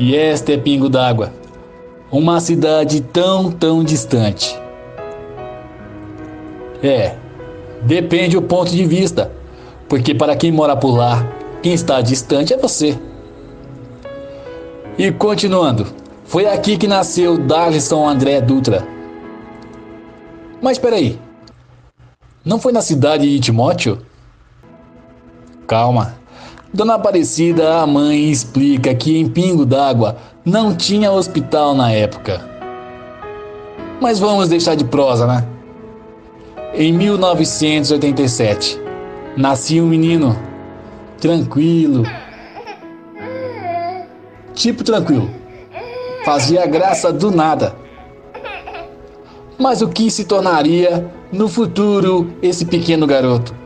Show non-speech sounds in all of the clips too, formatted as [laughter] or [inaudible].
E esta é Pingo d'Água, uma cidade tão, tão distante. É, depende do ponto de vista, porque para quem mora por lá, quem está distante é você. E continuando, foi aqui que nasceu Darlison André Dutra. Mas espera aí, não foi na cidade de Timóteo? Calma. Dona Aparecida, a mãe, explica que em Pingo d'Água não tinha hospital na época. Mas vamos deixar de prosa, né? Em 1987, nascia um menino, tranquilo. Tipo tranquilo. Fazia graça do nada. Mas o que se tornaria no futuro esse pequeno garoto?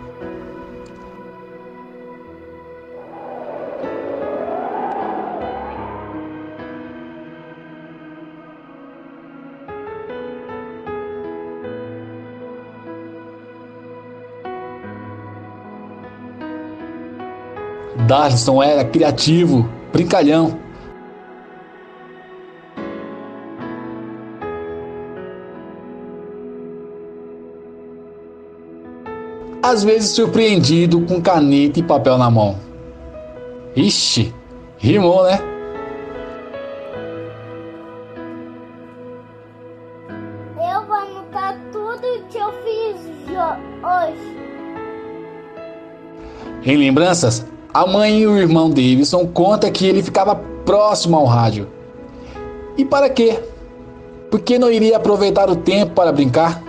Darlison era criativo, brincalhão. Às vezes surpreendido com caneta e papel na mão. Ixi, rimou, né? Eu vou anotar tudo que eu fiz hoje. Em lembranças, a mãe e o irmão Davidson contam que ele ficava próximo ao rádio. E para quê? Porque não iria aproveitar o tempo para brincar?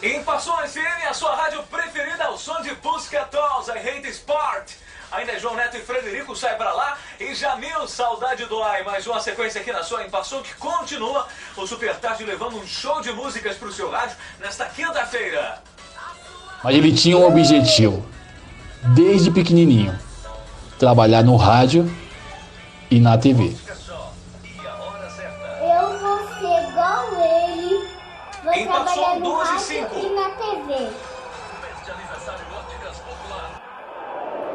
Em Passões FM, a sua rádio preferida, o som de Busca Dolls, I Hate Sport. Ainda é João Neto e Frederico, sai pra lá. E Jamil, saudade do ai. Mais uma sequência aqui na sua Impassão que continua. O Super Tarde levando um show de músicas pro seu rádio nesta quinta-feira. Mas ele tinha um objetivo desde pequenininho: trabalhar no rádio e na TV. Eu vou ser igual ele. Vou Em trabalhar no 12 e rádio 5. e na TV.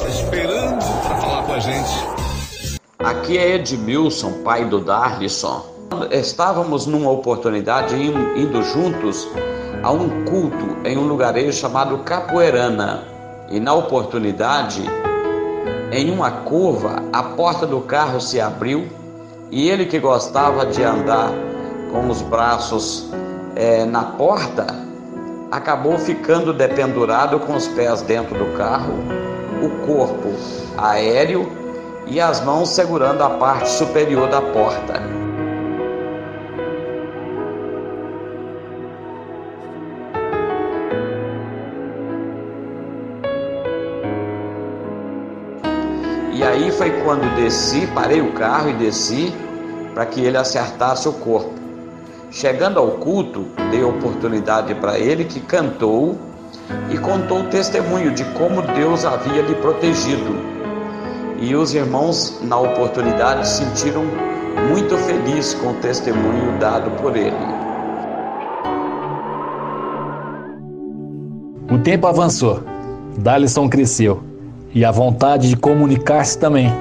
Esperando para falar com a gente. Aqui é Edmilson, pai do Darlison. Estávamos numa oportunidade in- indo juntos a um culto em um lugarejo chamado Capoeirana. E na oportunidade, em uma curva, a porta do carro se abriu e ele que gostava de andar com os braços eh, na porta, acabou ficando dependurado com os pés dentro do carro, o corpo aéreo e as mãos segurando a parte superior da porta. Aí foi quando desci, parei o carro e desci para que ele acertasse o corpo. Chegando ao culto, dei oportunidade para ele que cantou e contou o testemunho de como Deus havia lhe protegido. E os irmãos, na oportunidade, se sentiram muito felizes com o testemunho dado por ele. O tempo avançou, Darlison cresceu e a vontade de comunicar-se também.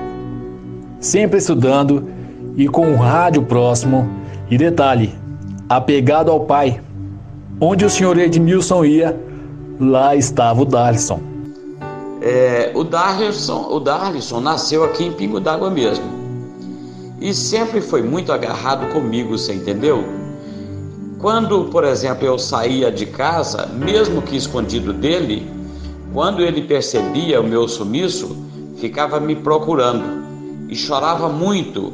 Sempre estudando e com o rádio próximo. E detalhe, apegado ao pai. Onde o senhor Edmilson ia, lá estava o Darlison. É, o Darlison, o Darlison nasceu aqui em Pingo d'Água mesmo. E sempre foi muito agarrado comigo, você entendeu? Quando, por exemplo, eu saía de casa, mesmo que escondido dele, quando ele percebia o meu sumiço, ficava me procurando e chorava muito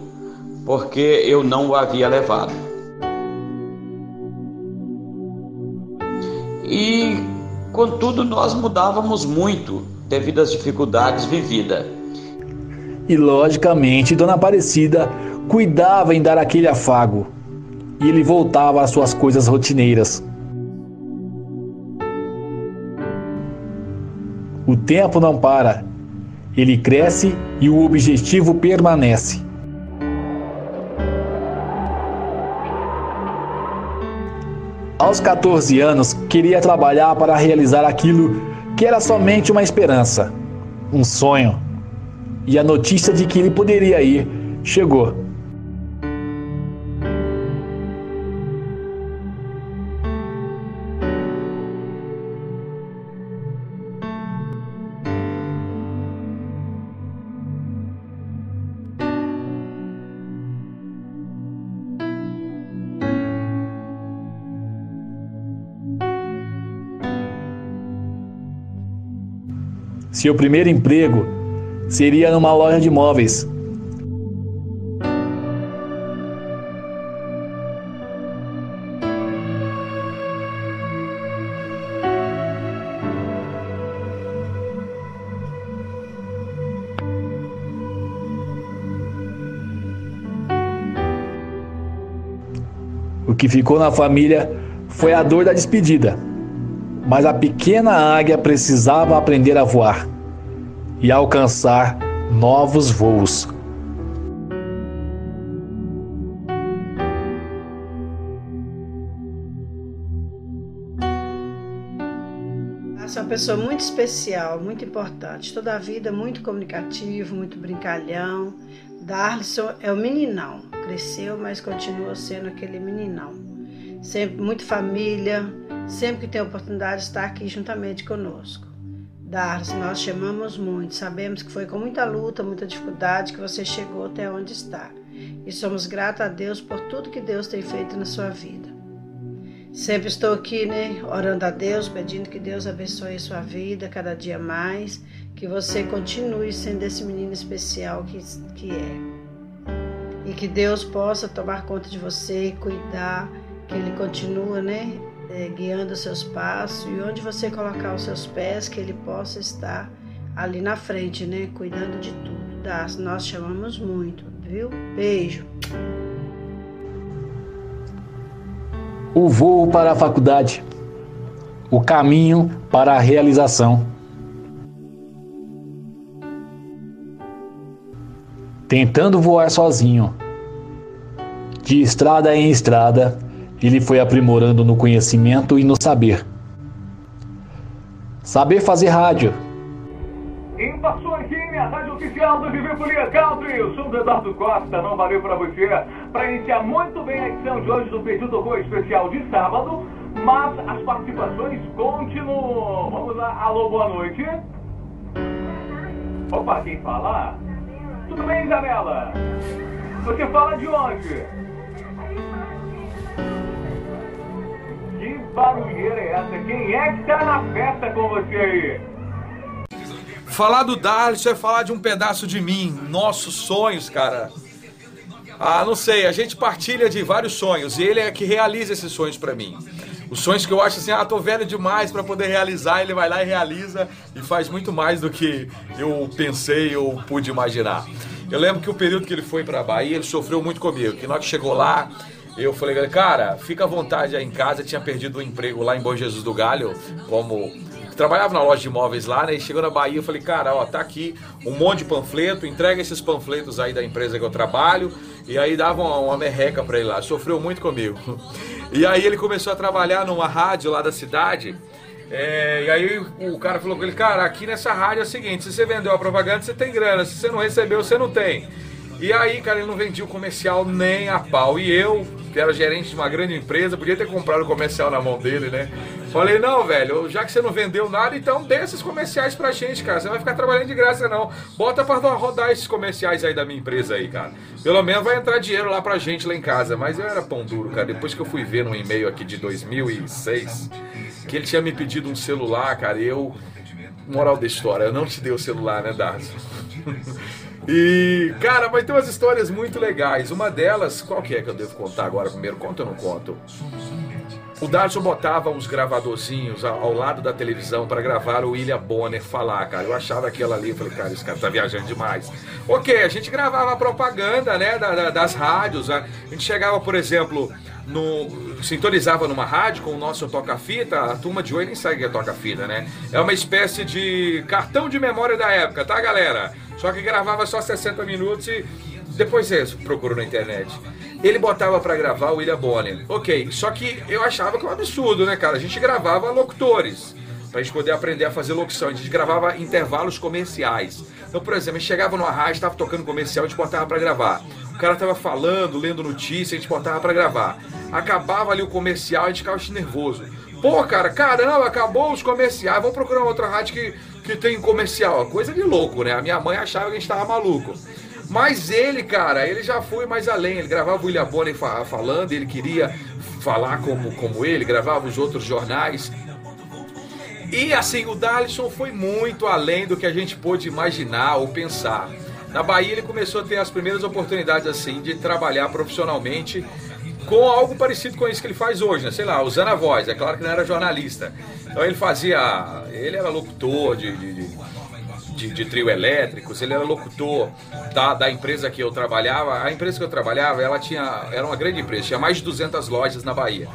porque eu não o havia levado. E, contudo, nós mudávamos muito devido às dificuldades vividas. E logicamente, Dona Aparecida cuidava em dar aquele afago. E ele voltava às suas coisas rotineiras. O tempo não para. Ele cresce e o objetivo permanece. Aos 14 anos, queria trabalhar para realizar aquilo que era somente uma esperança, um sonho. E a notícia de que ele poderia ir chegou. Seu primeiro emprego seria numa loja de móveis. O que ficou na família foi a dor da despedida mas a pequena águia precisava aprender a voar e alcançar novos voos. é uma pessoa muito especial, muito importante. Toda a vida muito comunicativo, muito brincalhão. Darlison é o meninão. Cresceu, mas continua sendo aquele meninão. Sempre muito família, sempre que tem oportunidade, está aqui juntamente conosco. Darlis, nós chamamos muito, sabemos que foi com muita luta, muita dificuldade que você chegou até onde está. E somos gratos a Deus por tudo que Deus tem feito na sua vida. Sempre estou aqui, né, orando a Deus, pedindo que Deus abençoe a sua vida cada dia mais, que você continue sendo esse menino especial que, que é. E que Deus possa tomar conta de você, cuidar, que Ele continue, né, é, guiando os seus passos e onde você colocar os seus pés, que ele possa estar ali na frente, né? Cuidando de tudo. Tá? Nós chamamos muito, viu? Beijo. O voo para a faculdade. O caminho para a realização. Tentando voar sozinho. De estrada em estrada, ele foi aprimorando no conhecimento e no saber. Saber fazer rádio. Passou aqui a rádio oficial do Viver Folia Country. Eu sou o Eduardo Costa, não valeu para você. Para iniciar muito bem a edição de hoje do Pedido Rua Especial de sábado, mas as participações continuam. Vamos lá, alô, boa noite. Opa, quem fala? Tudo bem, Isabela? Você fala de onde? Barulheira é essa? Quem é que tá na festa com você aí? Falar do Darlis é falar de um pedaço de mim, nossos sonhos, cara. Ah, não sei, a gente partilha de vários sonhos e ele é que realiza esses sonhos para mim. Os sonhos que eu acho assim, ah, tô velho demais para poder realizar, ele vai lá e realiza e faz muito mais do que eu pensei ou pude imaginar. Eu lembro que o período que ele foi para Bahia, ele sofreu muito comigo, que nós que chegou lá, eu falei, cara, fica à vontade aí em casa. Eu tinha perdido um emprego lá em Bom Jesus do Galho, como trabalhava na loja de imóveis lá, né? E chegou na Bahia, eu falei, cara, ó, tá aqui um monte de panfleto, entrega esses panfletos aí da empresa que eu trabalho. E aí dava uma, uma merreca pra ele lá. Sofreu muito comigo. E aí ele começou a trabalhar numa rádio lá da cidade. É, e aí o cara falou com ele, cara, aqui nessa rádio é o seguinte, se você vendeu a propaganda, você tem grana, se você não recebeu, você não tem. E aí, cara, ele não vendia o comercial nem a pau. E eu, era gerente de uma grande empresa, podia ter comprado o comercial na mão dele, né? Falei, não, velho, já que você não vendeu nada, então dê esses comerciais pra gente, cara. Você vai ficar trabalhando de graça, não. Bota pra rodar esses comerciais aí da minha empresa aí, cara. Pelo menos vai entrar dinheiro lá pra gente lá em casa. Mas eu era pão duro, cara. Depois que eu fui ver no e-mail aqui de 2006, que ele tinha me pedido um celular, cara, eu. Moral da história, eu não te dei o celular, né, Darcy? [laughs] E, cara, mas tem umas histórias muito legais. Uma delas, qual que é que eu devo contar agora primeiro? Conto ou não conto? O Darson botava uns gravadorzinhos ao lado da televisão para gravar o William Bonner falar, cara. Eu achava aquilo ali, eu falei, cara, esse cara tá viajando demais. Ok, a gente gravava a propaganda, né, da, da, das rádios. A gente chegava, por exemplo, no, sintonizava numa rádio com o nosso toca-fita. A turma de hoje nem sabe que é toca-fita, né? É uma espécie de cartão de memória da época, tá, galera? Só que gravava só 60 minutos e depois você procura na internet. Ele botava para gravar o William Bonner. Ok, só que eu achava que é um absurdo, né, cara? A gente gravava locutores. para a gente poder aprender a fazer locução. A gente gravava intervalos comerciais. Então, por exemplo, a gente chegava numa rádio, estava tocando comercial, a gente botava para gravar. O cara tava falando, lendo notícia, a gente botava para gravar. Acabava ali o comercial, a gente ficava nervoso. Pô, cara, caramba, acabou os comerciais, vamos procurar outra rádio que, que tem comercial. Coisa de louco, né? A minha mãe achava que a gente tava maluco. Mas ele, cara, ele já foi mais além. Ele gravava o William Bonner falando, ele queria falar como, como ele, gravava os outros jornais. E assim, o Dalisson foi muito além do que a gente pôde imaginar ou pensar. Na Bahia ele começou a ter as primeiras oportunidades assim de trabalhar profissionalmente com algo parecido com isso que ele faz hoje, né? Sei lá, usando a voz. É claro que não era jornalista. Então ele fazia. Ele era locutor de, de, de, de trio elétricos, ele era locutor da, da empresa que eu trabalhava. A empresa que eu trabalhava, ela tinha. Era uma grande empresa, tinha mais de 200 lojas na Bahia.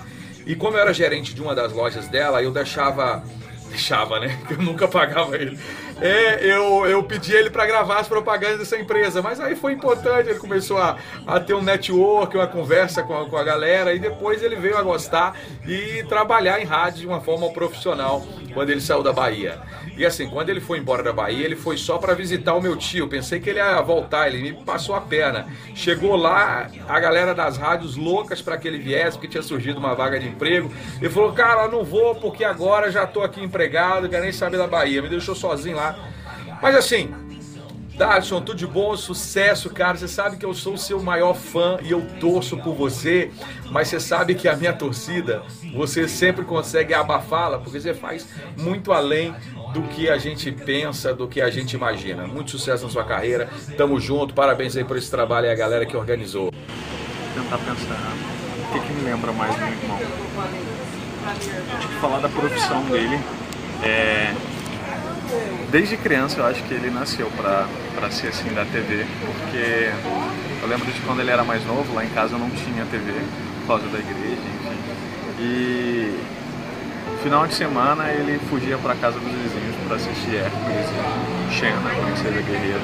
E como eu era gerente de uma das lojas dela, eu deixava [laughs] deixava, né? Eu nunca pagava ele. É, eu, eu pedi ele para gravar as propagandas dessa empresa, mas aí foi importante, ele começou a, a ter um network, uma conversa com a, com a galera, e depois ele veio a gostar e trabalhar em rádio de uma forma profissional quando ele saiu da Bahia. E assim, quando ele foi embora da Bahia, ele foi só para visitar o meu tio. Pensei que ele ia voltar, ele me passou a perna. Chegou lá, a galera das rádios loucas para que ele viesse, porque tinha surgido uma vaga de emprego. Ele falou: Cara, não vou porque agora já tô aqui empregado, quero nem saber da Bahia. Me deixou sozinho lá. Mas assim, Darson, tudo de bom, sucesso, cara. Você sabe que eu sou o seu maior fã e eu torço por você, mas você sabe que a minha torcida, você sempre consegue abafá-la, porque você faz muito além do que a gente pensa, do que a gente imagina. Muito sucesso na sua carreira. Tamo junto, parabéns aí por esse trabalho e a galera que organizou. Vou tentar pensar o que, que me lembra mais do meu irmão. Acho que falar da profissão dele. É... Desde criança eu acho que ele nasceu para ser assim da TV, porque eu lembro de quando ele era mais novo, lá em casa eu não tinha TV, por causa da igreja, enfim. E Final de semana ele fugia para casa dos vizinhos para assistir Hércules e Xena, Princesa Guerreira.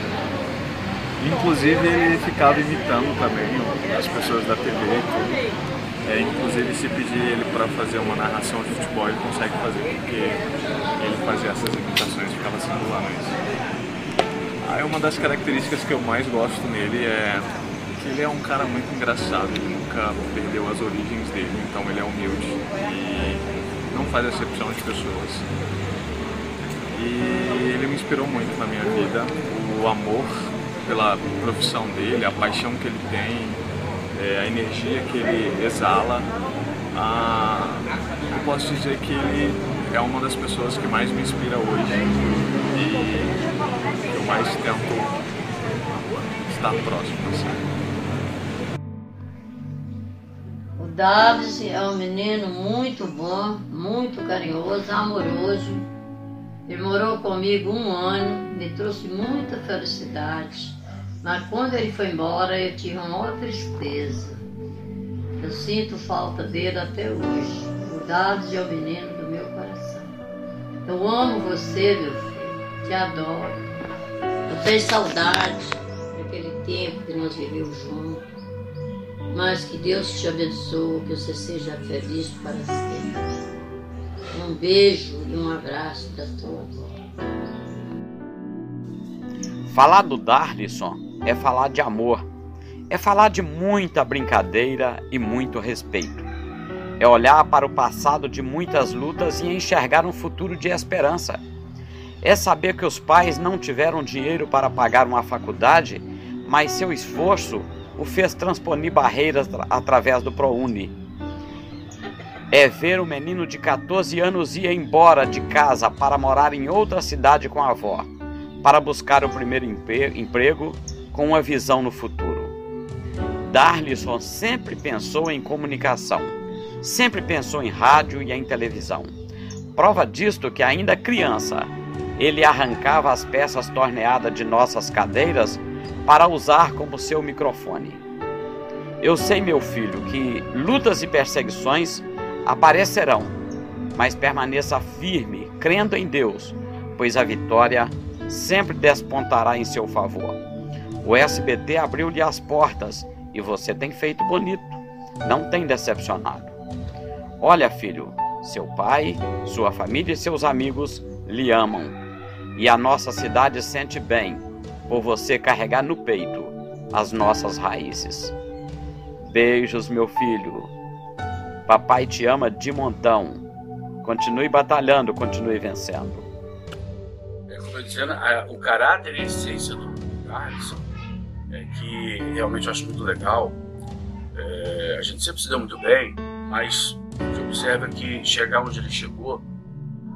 Inclusive ele ficava imitando também as pessoas da TV tudo. É, inclusive se pedir ele para fazer uma narração de futebol ele consegue fazer porque ele fazia essas imitações ficava simulando isso. Aí uma das características que eu mais gosto nele é que ele é um cara muito engraçado, ele nunca perdeu as origens dele, então ele é humilde e não faz acepção de pessoas. E ele me inspirou muito na minha vida, o amor pela profissão dele, a paixão que ele tem, é, a energia que ele exala. Eu posso dizer que ele é uma das pessoas que mais me inspira hoje e eu mais tento estar próximo assim. Davis é um menino muito bom, muito carinhoso, amoroso. Ele morou comigo um ano, me trouxe muita felicidade. Mas quando ele foi embora, eu tive uma maior tristeza. Eu sinto falta dele até hoje. Davis é o menino do meu coração. Eu amo você, meu filho. Te adoro. Eu tenho saudade daquele tempo que nós vivemos juntos. Mas que Deus te abençoe, que você seja feliz para sempre. Um beijo e um abraço da tua avó. Falar do Darlison é falar de amor, é falar de muita brincadeira e muito respeito. É olhar para o passado de muitas lutas e enxergar um futuro de esperança. É saber que os pais não tiveram dinheiro para pagar uma faculdade, mas seu esforço o fez transponir barreiras através do ProUni. É ver o menino de 14 anos ir embora de casa para morar em outra cidade com a avó, para buscar o primeiro emprego com uma visão no futuro. Darlison sempre pensou em comunicação, sempre pensou em rádio e em televisão. Prova disto que, ainda criança, ele arrancava as peças torneadas de nossas cadeiras para usar como seu microfone. Eu sei, meu filho, que lutas e perseguições aparecerão, mas permaneça firme, crendo em Deus, pois a vitória sempre despontará em seu favor. O SBT abriu-lhe as portas e você tem feito bonito, não tem decepcionado. Olha, filho, Seu pai, sua família e seus amigos lhe amam. E a nossa cidade sente bem por você carregar no peito as nossas raízes. Beijos, meu filho. Papai te ama de montão. Continue batalhando, continue vencendo. É como eu dizendo, o caráter e a essência do Alisson é que realmente eu acho muito legal. É, a gente sempre se deu muito bem, mas que observa é que chegar onde ele chegou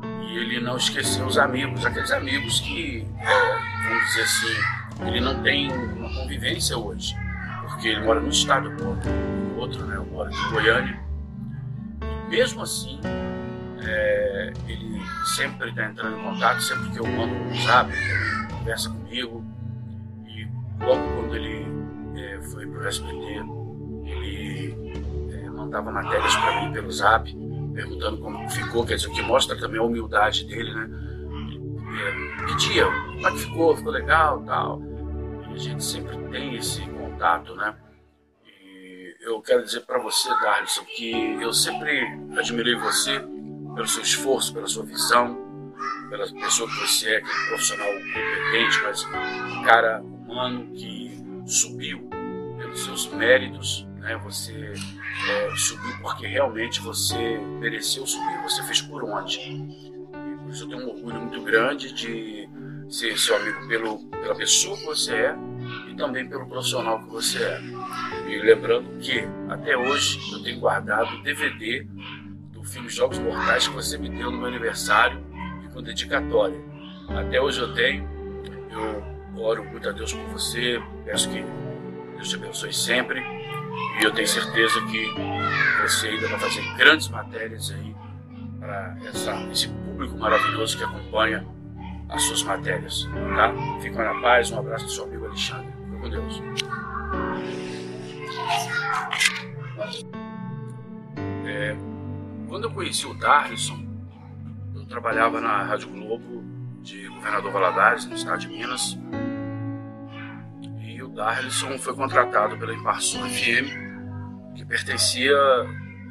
e ele não esqueceu os amigos, aqueles amigos que, é, vamos dizer assim, ele não tem uma convivência hoje, porque ele mora no estado do outro, né? Eu moro em Goiânia. E mesmo assim, é, ele sempre está entrando em contato, sempre que eu mando um zap, ele conversa comigo. Logo quando ele é, foi para o SBT, ele é, mandava matérias para mim pelo zap, perguntando como ficou, quer dizer, o que mostra também a humildade dele, né? É, pedia, como é que ficou, ficou legal tal. E a gente sempre tem esse contato, né? E eu quero dizer para você, Darlison, que eu sempre admirei você pelo seu esforço, pela sua visão, pela pessoa que você é, aquele profissional competente, mas um cara humano que subiu pelos seus méritos, né? Você é, subiu porque realmente você mereceu subir, você fez por onde. E por isso eu tenho um orgulho muito grande de ser seu amigo pelo, pela pessoa que você é e também pelo profissional que você é. E lembrando que até hoje eu tenho guardado o DVD do filme Jogos Mortais que você me deu no meu aniversário com dedicatória. Até hoje eu tenho. Eu oro muito a Deus por você, peço que Deus te abençoe sempre. E eu tenho certeza que você ainda vai fazer grandes matérias aí para esse público maravilhoso que acompanha as suas matérias, tá? Fica na paz, um abraço do seu amigo Alexandre. Fica com Deus. É, quando eu conheci o Darlison, trabalhava na Rádio Globo de Governador Valadares, no estado de Minas. E o Darlison foi contratado pela Imparson FM, que pertencia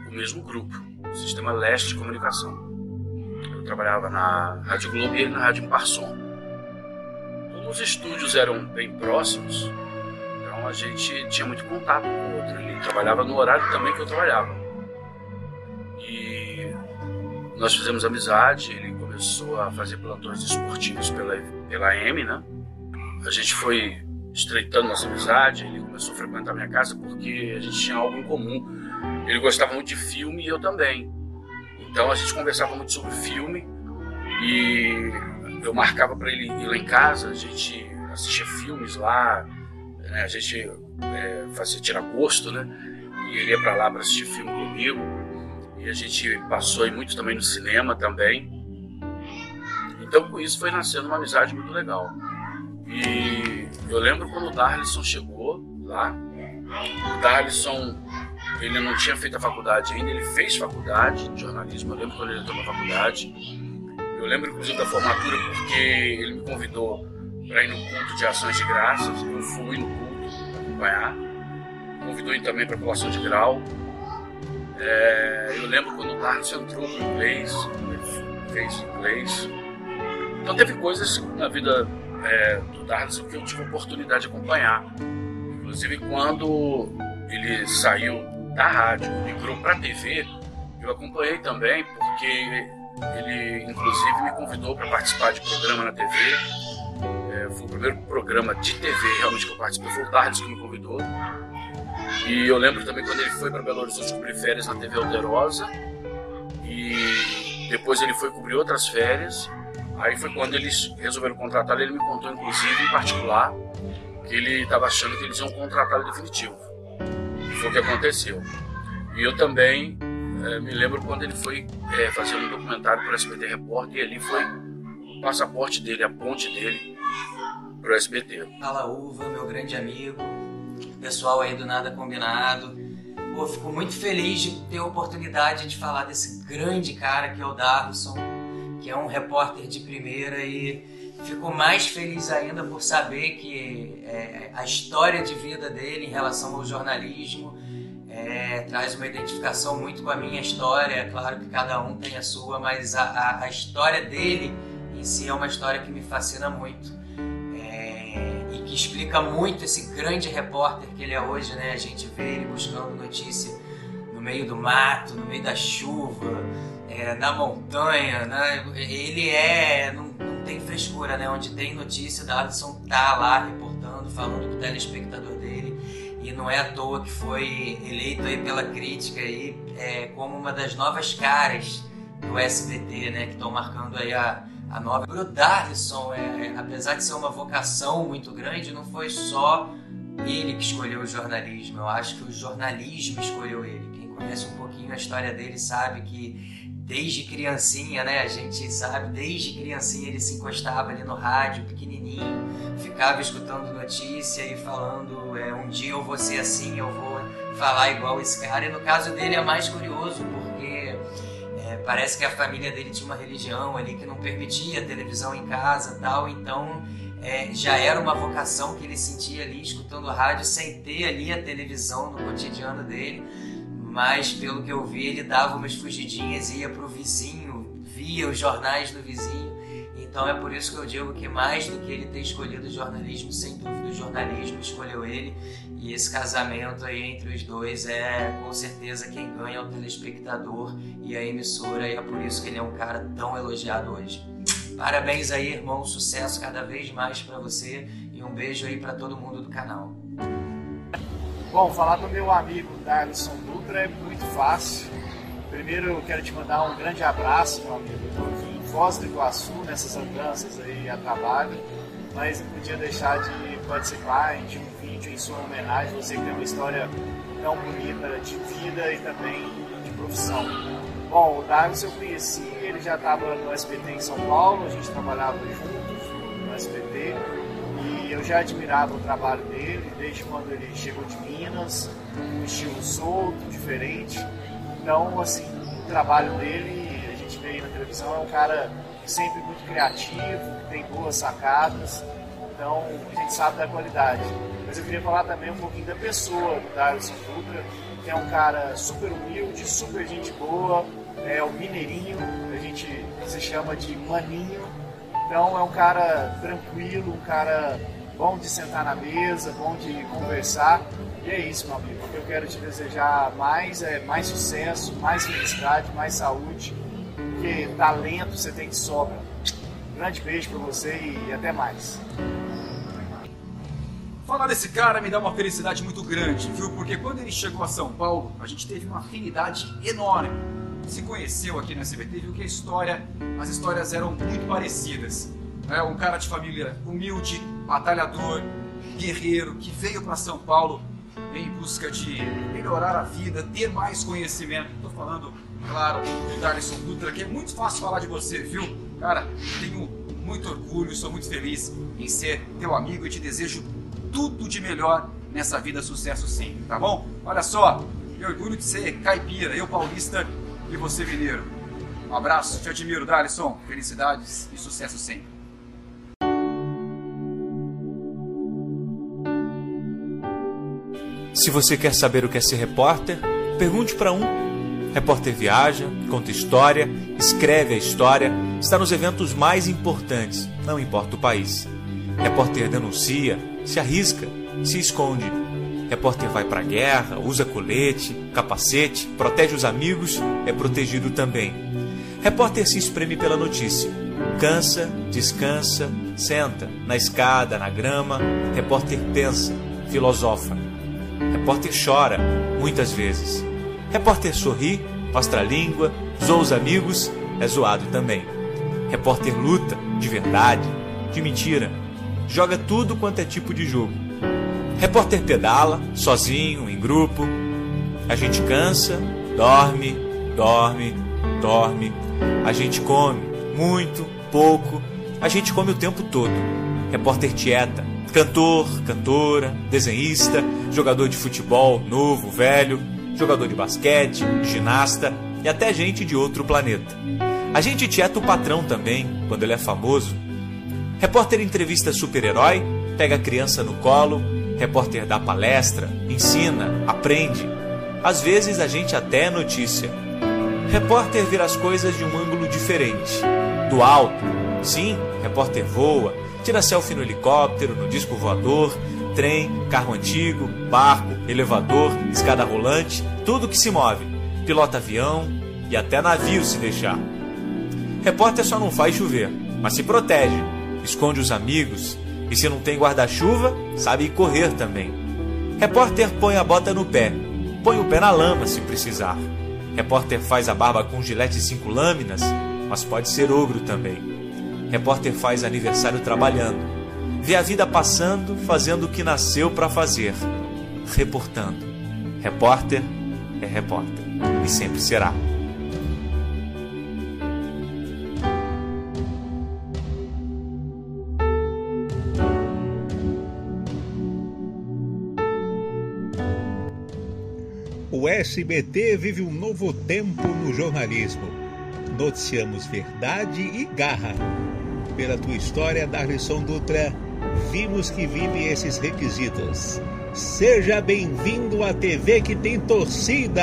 ao mesmo grupo, o Sistema Leste de Comunicação. Eu trabalhava na Rádio Globo e ele na Rádio Imparson. Como os estúdios eram bem próximos, então a gente tinha muito contato com o outro. Ele trabalhava no horário também que eu trabalhava. Nós fizemos amizade, ele começou a fazer plantões esportivos pela, pela M, né? A gente foi estreitando nossa amizade, ele começou a frequentar minha casa porque a gente tinha algo em comum. Ele gostava muito de filme e eu também. Então a gente conversava muito sobre filme e eu marcava para ele ir lá em casa, a gente assistia filmes lá, né? a gente é, fazia tirar gosto, né? E ele ia para lá para assistir filme comigo. E a gente passou aí muito também no cinema também. Então com isso foi nascendo uma amizade muito legal. E eu lembro quando o Darlison chegou lá, o Darlison ele não tinha feito a faculdade ainda, ele fez faculdade de jornalismo, eu lembro quando ele entrou na faculdade. Eu lembro inclusive da formatura porque ele me convidou para ir no culto de ações de graças, eu fui no culto acompanhar. Convidou ele também para a colação de grau. É, eu lembro quando o Carlos entrou no inglês, fez inglês. Então teve coisas na vida é, do Darlison que eu tive oportunidade de acompanhar. Inclusive quando ele saiu da rádio, migrou para a TV, eu acompanhei também, porque ele inclusive me convidou para participar de programa na TV. É, foi o primeiro programa de TV realmente que eu participei, foi o Darlison que me convidou. E eu lembro também quando ele foi para Belo Horizonte cobrir férias na TV Alterosa. E depois ele foi cobrir outras férias. Aí foi quando eles resolveram contratar ele me contou, inclusive, em particular, que ele estava achando que eles iam contratá-lo definitivo. E foi o que aconteceu. E eu também é, me lembro quando ele foi é, fazer um documentário para o SBT Repórter e ali foi o passaporte dele, a ponte dele para o SBT. Fala Uva, meu grande amigo, pessoal aí do Nada Combinado. Pô, fico muito feliz de ter a oportunidade de falar desse grande cara que é o Darlison, que é um repórter de primeira e fico mais feliz ainda por saber que é, a história de vida dele em relação ao jornalismo é, traz uma identificação muito com a minha história. É claro que cada um tem a sua, mas a, a, a história dele em si é uma história que me fascina muito que explica muito esse grande repórter que ele é hoje. Né? A gente vê ele buscando notícia no meio do mato, no meio da chuva, é, na montanha. Né? Ele é. Não, não tem frescura, né? Onde tem notícia, o Darlison tá lá reportando, falando com o telespectador dele e não é à toa que foi eleito aí pela crítica aí, é, como uma das novas caras do SBT, né, que estão marcando aí a, a nova. Darlison, é, é, apesar de ser uma vocação muito grande, não foi só ele que escolheu o jornalismo, eu acho que o jornalismo escolheu ele. Quem conhece um pouquinho a história dele sabe que desde criancinha, né? A gente sabe, desde criancinha ele se encostava ali no rádio, pequenininho, ficava escutando notícia e falando: é, um dia eu vou ser assim, eu vou falar igual esse cara. E no caso dele é mais curioso, porque parece que a família dele tinha uma religião ali que não permitia televisão em casa tal, então. É, já era uma vocação que ele sentia ali escutando rádio sem ter ali a televisão no cotidiano dele mas pelo que eu vi, ele dava umas fugidinhas, ia pro vizinho, via os jornais do vizinho. Então é por isso que eu digo que mais do que ele ter escolhido o jornalismo, sem dúvida o jornalismo escolheu ele. E esse casamento aí entre os dois é com certeza quem ganha é o telespectador e a emissora, e é por isso que ele é um cara tão elogiado hoje. Parabéns aí, irmão, sucesso cada vez mais para você e um beijo aí para todo mundo do canal. Bom, falar do meu amigo Darlison Dutra é muito fácil. Primeiro eu quero te mandar um grande abraço, meu amigo. Estou aqui em Foz do Iguaçu, nessas andanças aí a trabalho, mas não podia deixar de participar de um vídeo em sua homenagem. Você que tem uma história tão bonita de vida e também de profissão. Bom, o Darlison eu conheci, ele já estava no SBT em São Paulo, a gente trabalhava juntos no SBT e eu já admirava o trabalho dele desde quando ele chegou de Minas, um estilo solto, diferente. Então, assim, o trabalho dele, a gente vê na televisão, é um cara sempre muito criativo, que tem boas sacadas. Então, a gente sabe da qualidade. Mas eu queria falar também um pouquinho da pessoa do Darlison Dutra, que é um cara super humilde, super gente boa, é o mineirinho, a gente se chama de maninho. Então é um cara tranquilo, um cara bom de sentar na mesa, bom de conversar. E é isso, meu amigo. O que eu quero te desejar mais é mais sucesso, mais felicidade, mais saúde, porque talento você tem de sobra. grande beijo para você e até mais. Falar desse cara me dá uma felicidade muito grande, viu? Porque quando ele chegou a São Paulo, a gente teve uma afinidade enorme. Se conheceu aqui no SBT, viu que a história, as histórias eram muito parecidas. É um cara de família humilde, batalhador, guerreiro, que veio para São Paulo em busca de melhorar a vida, ter mais conhecimento. Estou falando, claro, do Darlison Dutra, que é muito fácil falar de você, viu? Cara, tenho muito orgulho, sou muito feliz em ser teu amigo e te desejo tudo de melhor nessa vida, sucesso sempre, tá bom? Olha só, me orgulho de ser caipira, eu paulista e você mineiro. Um abraço, te admiro, Darlison. Felicidades e sucesso sempre. Se você quer saber o que é ser repórter, pergunte para um. Repórter viaja, conta história, escreve a história, está nos eventos mais importantes, não importa o país. Repórter denuncia, se arrisca, se esconde. Repórter vai para a guerra, usa colete, capacete, protege os amigos, é protegido também. Repórter se espreme pela notícia. Cansa, descansa, senta, na escada, na grama. Repórter pensa, filosofa. Repórter chora, muitas vezes. Repórter sorri, mostra a língua, zoa os amigos, é zoado também. Repórter luta, de verdade, de mentira. Joga tudo quanto é tipo de jogo. Repórter pedala, sozinho, em grupo. A gente cansa, dorme, dorme, dorme. A gente come, muito, pouco. A gente come o tempo todo. Repórter tieta, Cantor, cantora, desenhista, jogador de futebol, novo, velho, jogador de basquete, ginasta e até gente de outro planeta. A gente tieta o patrão também, quando ele é famoso. Repórter entrevista super-herói, pega a criança no colo, repórter dá palestra, ensina, aprende. Às vezes a gente até é notícia. Repórter vê as coisas de um ângulo diferente. Do alto. Sim, repórter voa, tira selfie no helicóptero, no disco voador, trem, carro antigo, barco, elevador, escada rolante, tudo que se move. Pilota avião e até navio se deixar. Repórter só não faz chover, mas se protege, esconde os amigos e se não tem guarda-chuva, sabe correr também. Repórter põe a bota no pé, põe o pé na lama se precisar. Repórter faz a barba com gilete cinco lâminas, mas pode ser ogro também. Repórter faz aniversário trabalhando, vê a vida passando, fazendo o que nasceu para fazer, reportando. Repórter é repórter e sempre será. SBT vive um novo tempo no jornalismo. Noticiamos verdade e garra. Pela tua história, Darlison Dutra, vimos que vive esses requisitos. Seja bem-vindo à TV que tem torcida.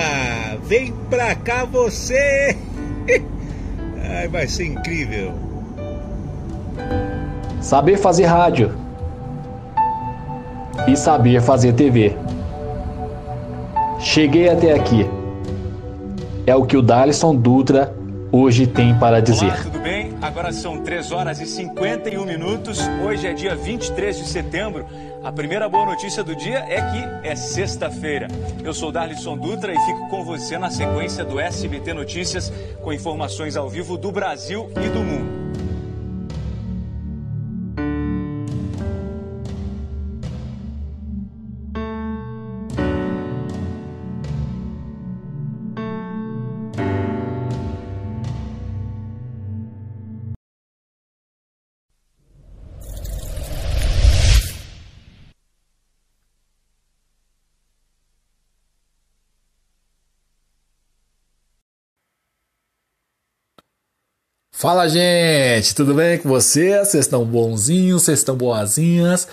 Vem pra cá você. [laughs] Ai, vai ser incrível. Saber fazer rádio e saber fazer TV. Cheguei até aqui. É o que o Darlison Dutra hoje tem para dizer. Olá, tudo bem? Agora são 3 horas e 51 minutos. Hoje é dia 23 de setembro. A primeira boa notícia do dia é que é sexta-feira. Eu sou Darlison Dutra e fico com você na sequência do SBT Notícias com informações ao vivo do Brasil e do mundo. Fala, gente! Tudo bem com vocês? Vocês estão bonzinhos? Vocês estão boazinhas?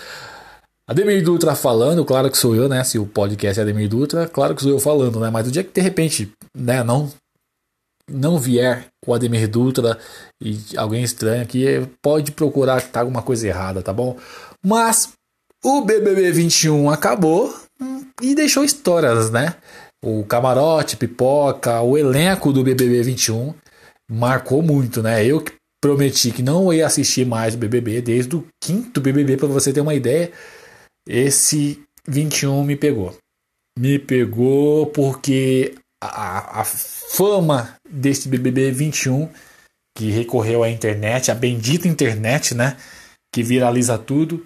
Ademir Dutra falando, claro que sou eu, né? Se o podcast é Ademir Dutra, claro que sou eu falando, né? Mas do dia que de repente, né, não não vier o Ademir Dutra e alguém estranho aqui, pode procurar que tá alguma coisa errada, tá bom? Mas o BBB 21 acabou e deixou histórias, né? O camarote, pipoca, o elenco do BBB 21 marcou muito, né? Eu que prometi que não ia assistir mais o BBB desde o quinto BBB, para você ter uma ideia. Esse 21 me pegou. Me pegou porque a, a fama desse BBB 21 que recorreu à internet, a bendita internet, né? Que viraliza tudo.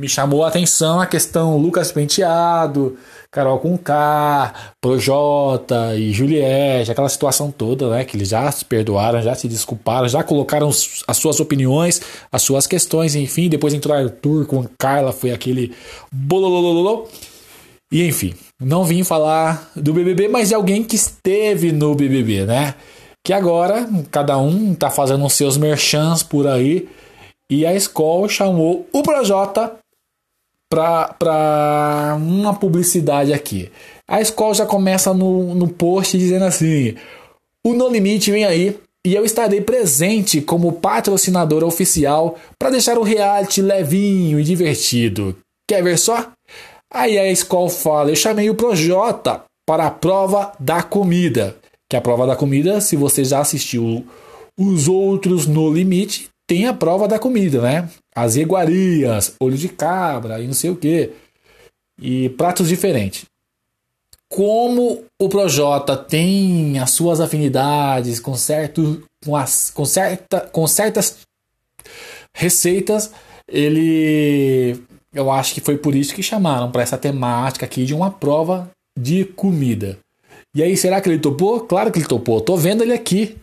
Me chamou a atenção a questão Lucas Penteado, Carol com K, Projota e Juliette, aquela situação toda, né? Que eles já se perdoaram, já se desculparam, já colocaram as suas opiniões, as suas questões, enfim. Depois entrou Arthur com Carla, foi aquele bolololololo. E enfim, não vim falar do BBB, mas de alguém que esteve no BBB, né? Que agora cada um tá fazendo os seus merchans por aí. E a escola chamou o Projota para uma publicidade aqui. A escola já começa no, no post dizendo assim: o No Limite vem aí e eu estarei presente como patrocinador oficial para deixar o reality levinho e divertido. Quer ver só? Aí a escola fala: eu chamei o Projota para a prova da comida. Que a prova da comida, se você já assistiu os outros No Limite, tem a prova da comida, né? As iguarias, olho de cabra e não sei o que. E pratos diferentes. Como o Projota tem as suas afinidades com, certo, com, as, com, certa, com certas receitas, ele. Eu acho que foi por isso que chamaram para essa temática aqui de uma prova de comida. E aí, será que ele topou? Claro que ele topou. Tô vendo ele aqui.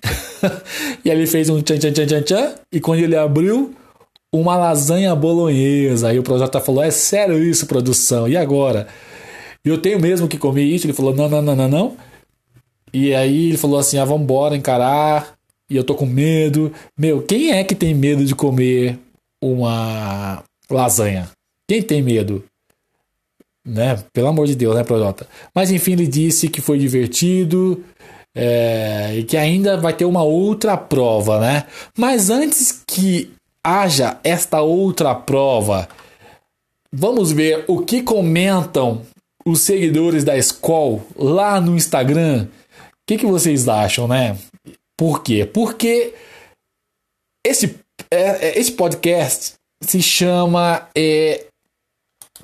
[laughs] e ele fez um tchan tchan tchan tchan tchan. E quando ele abriu, uma lasanha bolonhesa. Aí o Projota falou: É sério isso, produção? E agora? Eu tenho mesmo que comer isso? Ele falou: Não, não, não, não, não. E aí ele falou assim: Ah, vambora encarar. E eu tô com medo. Meu, quem é que tem medo de comer uma lasanha? Quem tem medo? né? Pelo amor de Deus, né, Projota? Mas enfim, ele disse que foi divertido é, e que ainda vai ter uma outra prova, né? Mas antes que haja esta outra prova, vamos ver o que comentam os seguidores da escola lá no Instagram. O que, que vocês acham, né? Por quê? Porque esse, é, é esse podcast se chama é,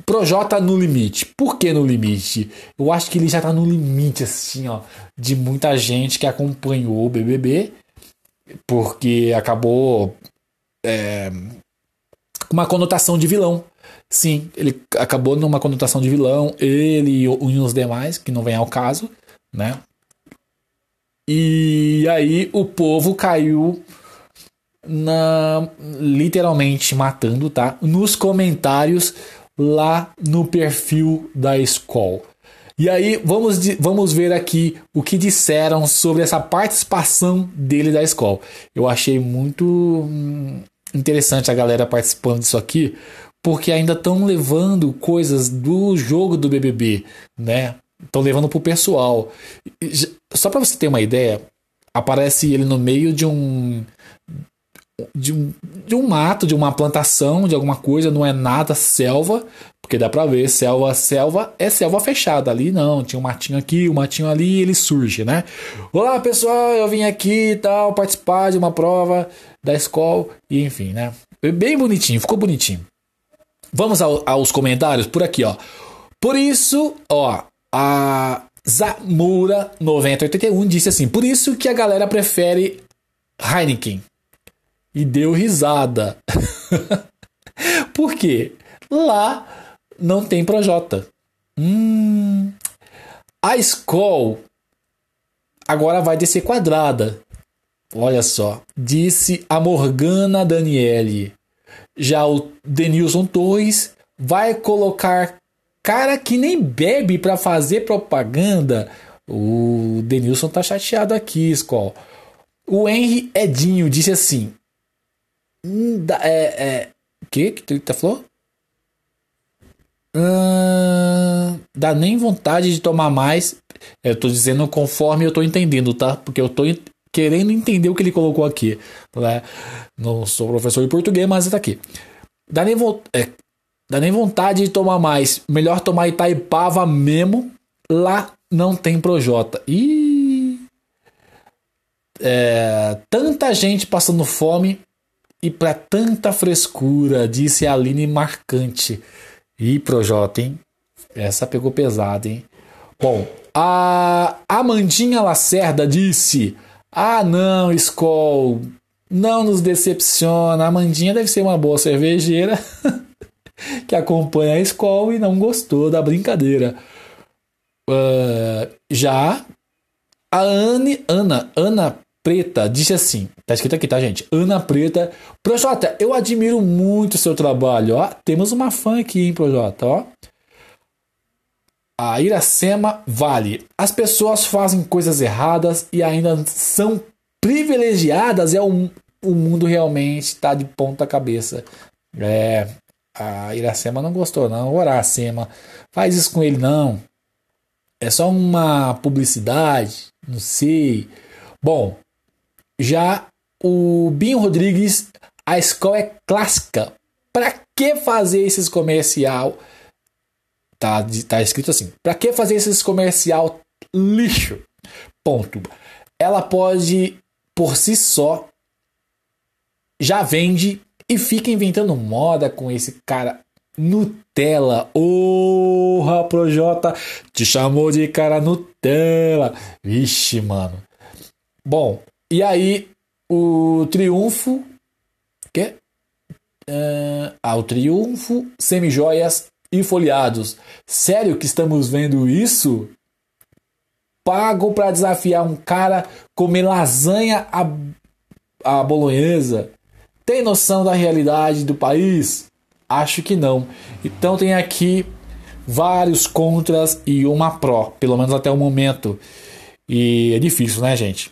Projota no limite. Por que no limite? Eu acho que ele já tá no limite, assim, ó, de muita gente que acompanhou o BBB, porque acabou é, uma conotação de vilão. Sim, ele acabou numa conotação de vilão, ele e os demais, que não vem ao caso, né? E aí o povo caiu na literalmente matando, tá? Nos comentários lá no perfil da escola. E aí vamos, vamos ver aqui o que disseram sobre essa participação dele da escola. Eu achei muito hum, interessante a galera participando disso aqui, porque ainda estão levando coisas do jogo do BBB, né? Estão levando pro pessoal. Só para você ter uma ideia, aparece ele no meio de um de um, de um mato, de uma plantação, de alguma coisa, não é nada selva, porque dá pra ver, selva, selva é selva fechada. Ali não, tinha um matinho aqui, um matinho ali e ele surge, né? Olá pessoal, eu vim aqui e tal, participar de uma prova da escola, e enfim, né? Bem bonitinho, ficou bonitinho. Vamos ao, aos comentários por aqui, ó. Por isso, ó, a Zamura 9081 disse assim: Por isso que a galera prefere Heineken e deu risada. [laughs] Por quê? Lá não tem Projota. Hum, a Skoll agora vai descer quadrada. Olha só, disse a Morgana Daniele. Já o Denilson Torres vai colocar cara que nem bebe para fazer propaganda. O Denilson tá chateado aqui, Skoll. O Henry Edinho disse assim: Hum, é, é, que que tu tá falou? Hum, dá nem vontade de tomar mais. Eu tô dizendo conforme eu tô entendendo, tá? Porque eu tô querendo entender o que ele colocou aqui. Né? Não sou professor de português, mas tá aqui. Dá nem, é, dá nem vontade de tomar mais. Melhor tomar Itaipava mesmo. Lá não tem Projota. E é, tanta gente passando fome e para tanta frescura, disse a Aline Marcante. E Projota, hein? Essa pegou pesado, hein? Bom, a Amandinha Lacerda disse: Ah, não, Skol, não nos decepciona. A Amandinha deve ser uma boa cervejeira [laughs] que acompanha a Skol e não gostou da brincadeira. Uh, já a Anne, Ana, Ana Preta disse assim: tá escrito aqui, tá, gente? Ana Preta. Projota, eu admiro muito o seu trabalho, ó. Temos uma fã aqui, hein, Projota, ó. A Iracema Vale. As pessoas fazem coisas erradas e ainda são privilegiadas. É o, o mundo realmente está de ponta cabeça. É. A Iracema não gostou, não. Iracema, faz isso com ele, não. É só uma publicidade. Não sei. Bom, já o Binho Rodrigues, a escola é clássica. Para que fazer esses comercial? Tá, tá escrito assim. Para que fazer esses comercial lixo? Ponto. Ela pode por si só já vende e fica inventando moda com esse cara Nutella. Porra, Projota, te chamou de cara Nutella. Vixe, mano. Bom, e aí, o triunfo. Que? Uh, ah, o triunfo, semijoias e folhados. Sério que estamos vendo isso? Pago para desafiar um cara comer lasanha a, a bolonhesa? Tem noção da realidade do país? Acho que não. Então tem aqui vários contras e uma pró, pelo menos até o momento. E é difícil, né, gente?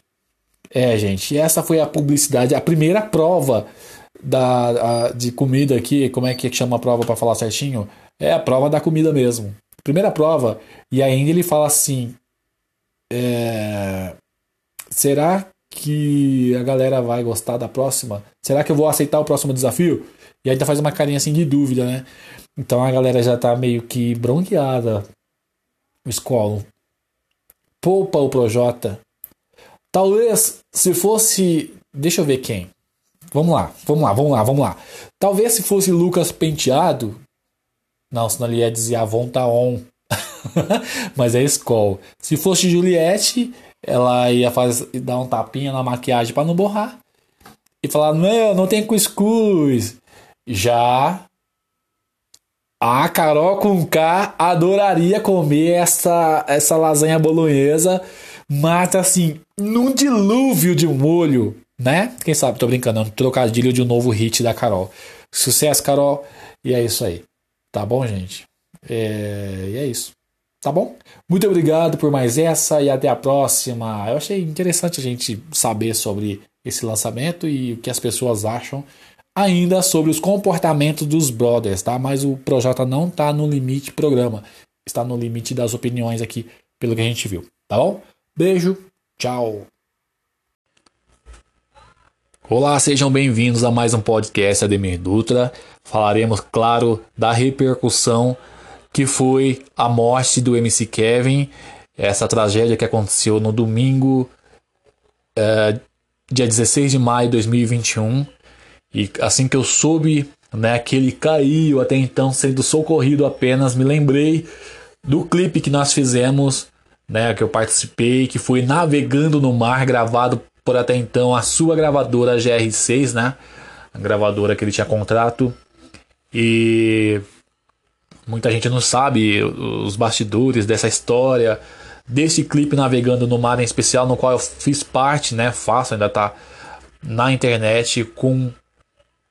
É, gente, essa foi a publicidade, a primeira prova da, a, de comida aqui. Como é que chama a prova para falar certinho? É a prova da comida mesmo. primeira prova, e ainda ele fala assim: é, será que a galera vai gostar da próxima? Será que eu vou aceitar o próximo desafio? E ainda faz uma carinha assim de dúvida, né? Então a galera já tá meio que bronqueada. O Escolo. Poupa o Projota. Talvez se fosse. Deixa eu ver quem. Vamos lá, vamos lá, vamos lá, vamos lá. Talvez se fosse Lucas Penteado. Não, senão ele ia dizer Avon tá on. [laughs] Mas é Skol. Se fosse Juliette, ela ia fazer, dar um tapinha na maquiagem para não borrar. E falar: Não, não tem cuscuz. Já a Carol com K adoraria comer essa, essa lasanha bolonhesa, mas assim, num dilúvio de molho, né? Quem sabe, tô brincando, é um trocadilho de um novo hit da Carol. Sucesso, Carol, e é isso aí. Tá bom, gente? É... E é isso. Tá bom? Muito obrigado por mais essa e até a próxima. Eu achei interessante a gente saber sobre esse lançamento e o que as pessoas acham ainda sobre os comportamentos dos brothers, tá? Mas o Projota não tá no limite programa, está no limite das opiniões aqui, pelo que a gente viu, tá bom? Beijo, tchau. Olá, sejam bem-vindos a mais um podcast Ademir Dutra. Falaremos, claro, da repercussão que foi a morte do MC Kevin, essa tragédia que aconteceu no domingo, é, dia 16 de maio de 2021 e assim que eu soube né, que ele caiu até então sendo socorrido apenas, me lembrei do clipe que nós fizemos, né, que eu participei, que foi Navegando no Mar, gravado por até então a sua gravadora GR6, né? A gravadora que ele tinha contrato. E muita gente não sabe os bastidores dessa história, desse clipe Navegando no Mar em especial, no qual eu fiz parte, né? Faço, ainda tá na internet com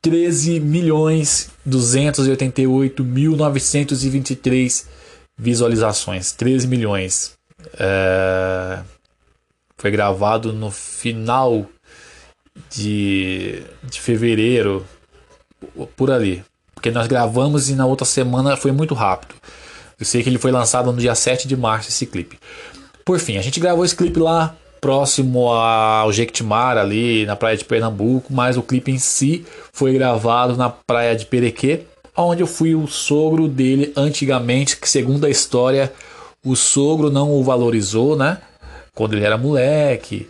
13 milhões 288 mil 923 visualizações. 13 milhões. É... Foi gravado no final de, de fevereiro, por ali. Porque nós gravamos e na outra semana foi muito rápido. Eu sei que ele foi lançado no dia 7 de março esse clipe. Por fim, a gente gravou esse clipe lá próximo ao Jequitimar, ali na praia de Pernambuco, mas o clipe em si foi gravado na praia de Perequê, onde eu fui o sogro dele antigamente, que segundo a história, o sogro não o valorizou, né? Quando ele era moleque.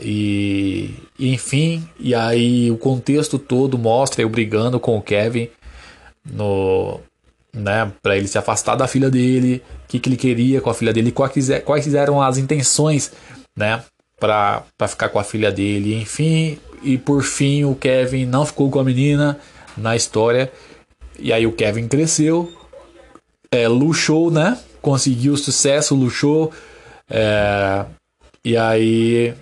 E, enfim, e aí o contexto todo mostra eu brigando com o Kevin no né, para ele se afastar da filha dele, o que, que ele queria com a filha dele, quais, quais eram as intenções né? Pra ficar com a filha dele, enfim. E por fim, o Kevin não ficou com a menina na história. E aí o Kevin cresceu, é, luxou, né? Conseguiu sucesso, luxou. É, e aí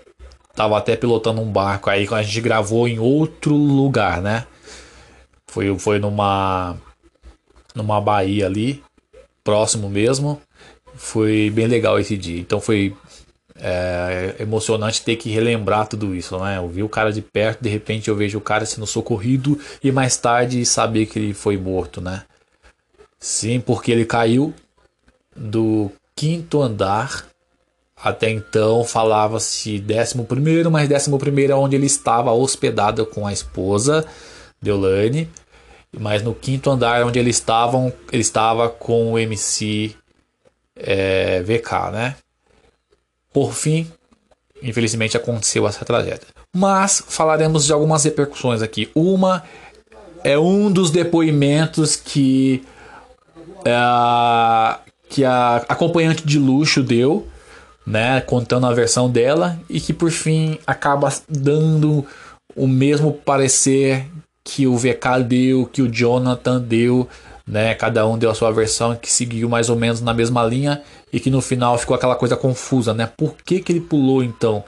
tava até pilotando um barco. Aí a gente gravou em outro lugar, né? Foi, foi numa numa baía ali, próximo mesmo. Foi bem legal esse dia. Então foi é emocionante ter que relembrar tudo isso, né? Eu vi o cara de perto, de repente eu vejo o cara sendo socorrido e mais tarde saber que ele foi morto, né? Sim, porque ele caiu do quinto andar. Até então falava-se décimo primeiro, mas décimo primeiro é onde ele estava hospedado com a esposa, Deolane. Mas no quinto andar onde eles estavam, ele estava com o MC é, VK, né? Por fim, infelizmente aconteceu essa tragédia. Mas falaremos de algumas repercussões aqui. Uma é um dos depoimentos que é, que a acompanhante de luxo deu, né, contando a versão dela e que por fim acaba dando o mesmo parecer que o VK deu, que o Jonathan deu, né? Cada um deu a sua versão que seguiu mais ou menos na mesma linha e que no final ficou aquela coisa confusa, né? Por que, que ele pulou então?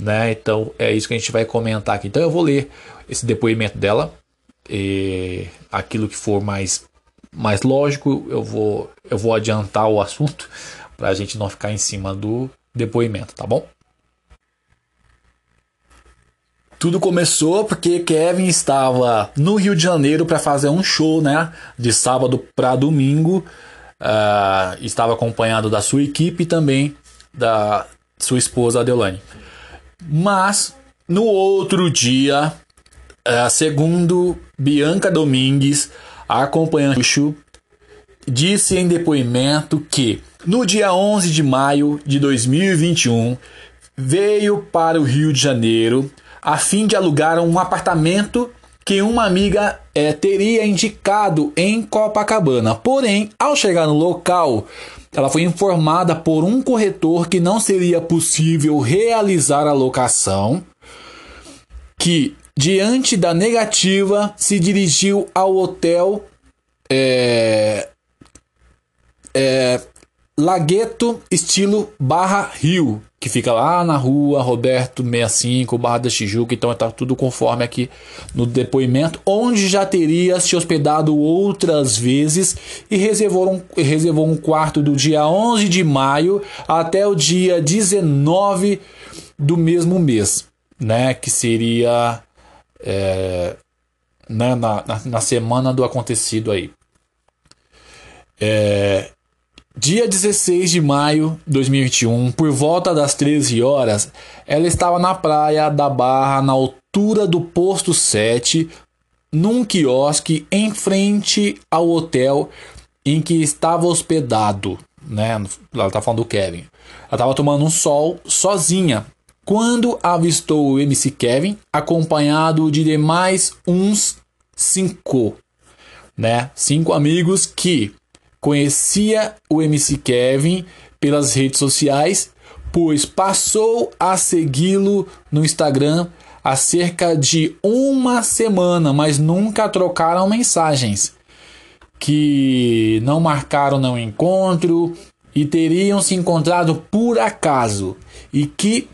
Né? Então é isso que a gente vai comentar aqui. Então eu vou ler esse depoimento dela, e aquilo que for mais mais lógico, eu vou eu vou adiantar o assunto para a gente não ficar em cima do depoimento, tá bom? Tudo começou porque Kevin estava no Rio de Janeiro para fazer um show, né? De sábado para domingo. uh, estava acompanhado da sua equipe e também da sua esposa Adelane. Mas no outro dia, uh, segundo Bianca Domingues, a acompanhante disse em depoimento que no dia 11 de maio de 2021 veio para o Rio de Janeiro a fim de alugar um apartamento que uma amiga é, teria indicado em Copacabana. Porém, ao chegar no local, ela foi informada por um corretor que não seria possível realizar a locação, que diante da negativa se dirigiu ao hotel é, é, Lagueto estilo Barra Rio, que fica lá na rua Roberto 65, Barra da Tijuca, então está tudo conforme aqui no depoimento, onde já teria se hospedado outras vezes e reservou um, reservou um quarto do dia 11 de maio até o dia 19 do mesmo mês, né, que seria é, né, na, na, na semana do acontecido aí. É, Dia 16 de maio de 2021, por volta das 13 horas, ela estava na praia da Barra, na altura do posto 7, num quiosque em frente ao hotel em que estava hospedado, né? Ela tá falando do Kevin. Ela estava tomando um sol sozinha quando avistou o MC Kevin, acompanhado de demais uns cinco, né? Cinco amigos que conhecia o MC Kevin pelas redes sociais, pois passou a segui-lo no Instagram há cerca de uma semana, mas nunca trocaram mensagens. Que não marcaram no encontro e teriam se encontrado por acaso, e que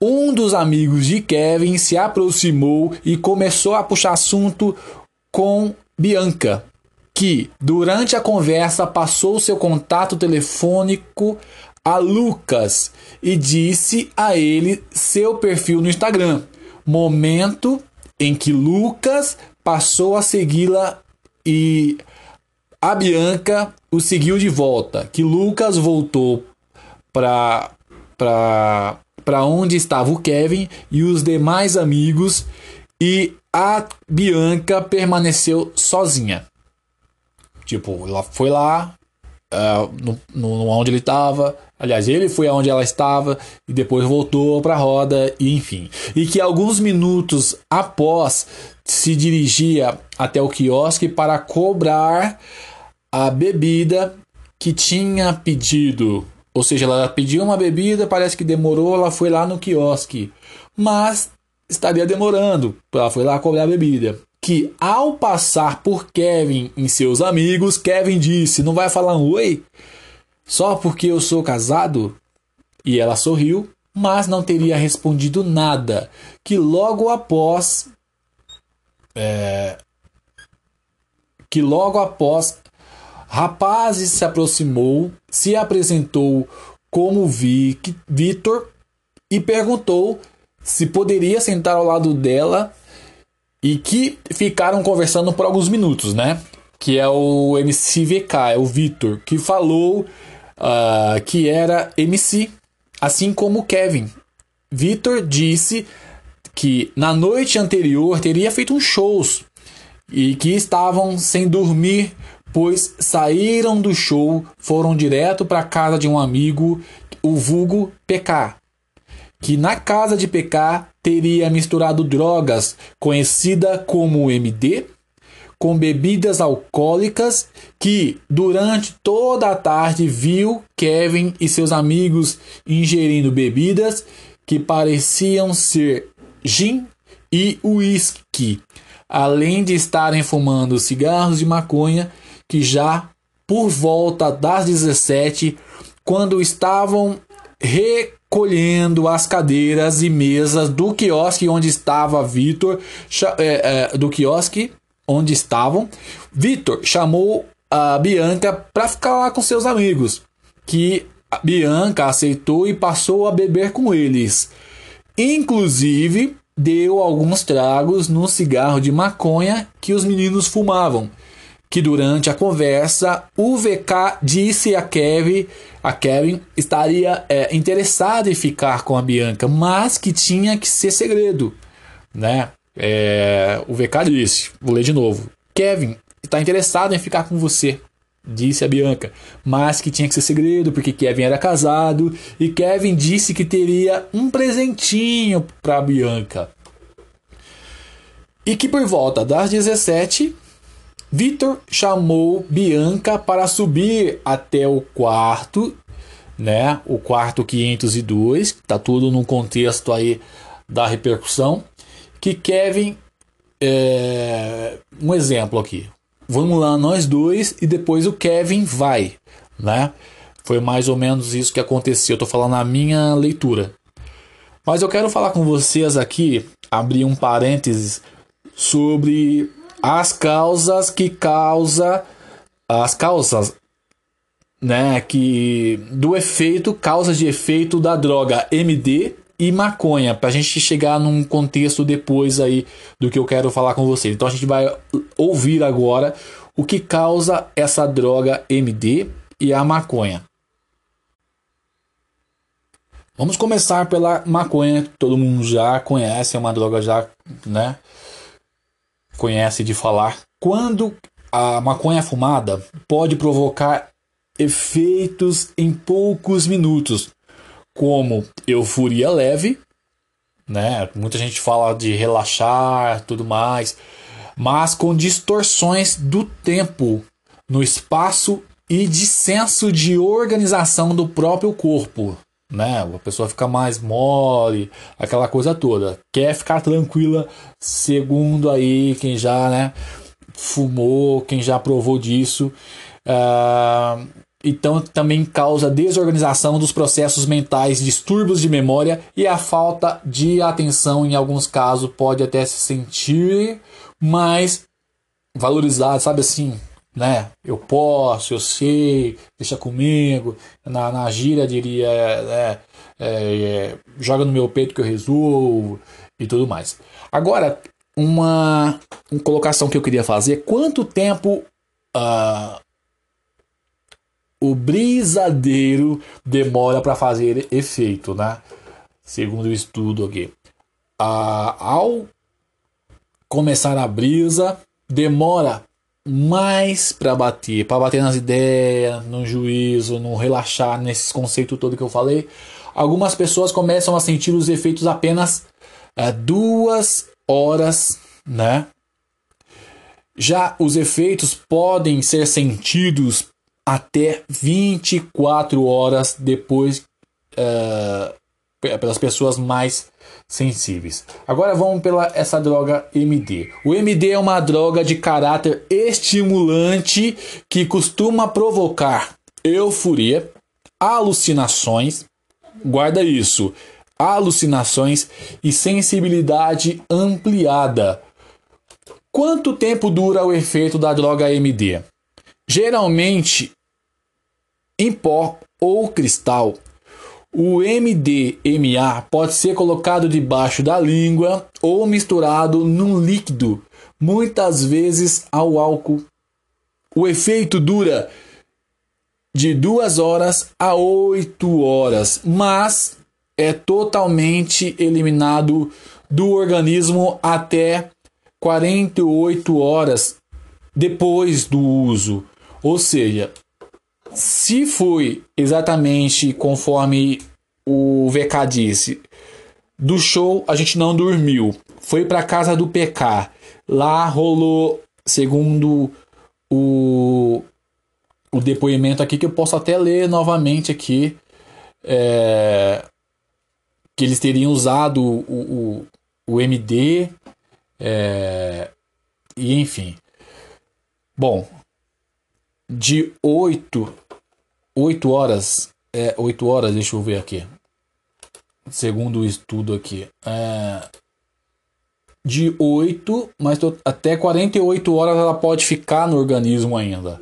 um dos amigos de Kevin se aproximou e começou a puxar assunto com Bianca, que durante a conversa passou seu contato telefônico a Lucas e disse a ele seu perfil no Instagram. Momento em que Lucas passou a segui-la e a Bianca o seguiu de volta. Que Lucas voltou para para para onde estava o Kevin e os demais amigos e a Bianca permaneceu sozinha. Tipo, ela foi lá, uh, no, no, onde ele estava. Aliás, ele foi aonde ela estava e depois voltou para a roda, e enfim. E que alguns minutos após se dirigia até o quiosque para cobrar a bebida que tinha pedido. Ou seja, ela pediu uma bebida, parece que demorou, ela foi lá no quiosque. Mas estaria demorando. Ela foi lá cobrar a bebida que ao passar por Kevin e seus amigos, Kevin disse: Não vai falar um oi? Só porque eu sou casado? E ela sorriu, mas não teria respondido nada. Que logo após. É, que logo após rapazes se aproximou, se apresentou como Vitor e perguntou se poderia sentar ao lado dela e que ficaram conversando por alguns minutos, né? Que é o MCVK, é o Vitor, que falou uh, que era MC, assim como o Kevin. Vitor disse que na noite anterior teria feito uns shows e que estavam sem dormir, pois saíram do show, foram direto para casa de um amigo, o vulgo PK, que na casa de PK teria misturado drogas, conhecida como MD, com bebidas alcoólicas, que durante toda a tarde viu Kevin e seus amigos ingerindo bebidas que pareciam ser gin e uísque, além de estarem fumando cigarros de maconha que já por volta das 17, quando estavam recolhendo as cadeiras e mesas do quiosque onde estava Vitor, é, é, do quiosque onde estavam. Vitor chamou a Bianca para ficar lá com seus amigos, que a Bianca aceitou e passou a beber com eles. Inclusive, deu alguns tragos no cigarro de maconha que os meninos fumavam, que durante a conversa o VK disse a Kevin, a Kevin estaria é, interessado em ficar com a Bianca, mas que tinha que ser segredo, né? É, o VK disse, vou ler de novo. Kevin está interessado em ficar com você, disse a Bianca, mas que tinha que ser segredo porque Kevin era casado e Kevin disse que teria um presentinho para Bianca. E que por volta das 17, Victor chamou Bianca para subir até o quarto, né? O quarto 502, tá tudo no contexto aí da repercussão. Que Kevin, é, um exemplo aqui, vamos lá nós dois e depois o Kevin vai, né? Foi mais ou menos isso que aconteceu. Eu falando na minha leitura. Mas eu quero falar com vocês aqui, abrir um parênteses sobre as causas que causa as causas né, que do efeito, causas de efeito da droga MD e maconha, para a gente chegar num contexto depois aí do que eu quero falar com vocês. Então a gente vai ouvir agora o que causa essa droga MD e a maconha. Vamos começar pela maconha, todo mundo já conhece, é uma droga já, né? Conhece de falar. Quando a maconha fumada pode provocar efeitos em poucos minutos, como euforia leve, né? Muita gente fala de relaxar, tudo mais, mas com distorções do tempo, no espaço e de senso de organização do próprio corpo, né? A pessoa fica mais mole, aquela coisa toda. Quer ficar tranquila, segundo aí quem já, né, fumou, quem já provou disso. Uh, então também causa desorganização dos processos mentais, distúrbios de memória e a falta de atenção em alguns casos pode até se sentir mais valorizado, sabe assim, né? Eu posso, eu sei, deixa comigo. Na, na gíria diria, é, é, é, joga no meu peito que eu resolvo e tudo mais. Agora, uma, uma colocação que eu queria fazer: quanto tempo uh, o brisadeiro demora para fazer efeito, né? Segundo o estudo aqui. Ah, ao começar a brisa, demora mais para bater, para bater nas ideias, no juízo, no relaxar, nesses conceitos todo que eu falei. Algumas pessoas começam a sentir os efeitos apenas é, duas horas, né? Já os efeitos podem ser sentidos até 24 horas depois uh, pelas pessoas mais sensíveis. Agora vamos pela essa droga MD. O MD é uma droga de caráter estimulante que costuma provocar euforia, alucinações, guarda isso, alucinações e sensibilidade ampliada. Quanto tempo dura o efeito da droga MD? Geralmente em pó ou cristal. O MDMA pode ser colocado debaixo da língua ou misturado num líquido, muitas vezes ao álcool. O efeito dura de 2 horas a 8 horas, mas é totalmente eliminado do organismo até 48 horas depois do uso. Ou seja, se foi exatamente conforme o VK disse, do show a gente não dormiu, foi para casa do PK. Lá rolou, segundo o, o depoimento aqui, que eu posso até ler novamente aqui, é, que eles teriam usado o, o, o MD, é, e enfim. Bom, de 8 8 horas, é, 8 horas, deixa eu ver aqui. Segundo o estudo aqui, é, de 8, mas até 48 horas ela pode ficar no organismo ainda.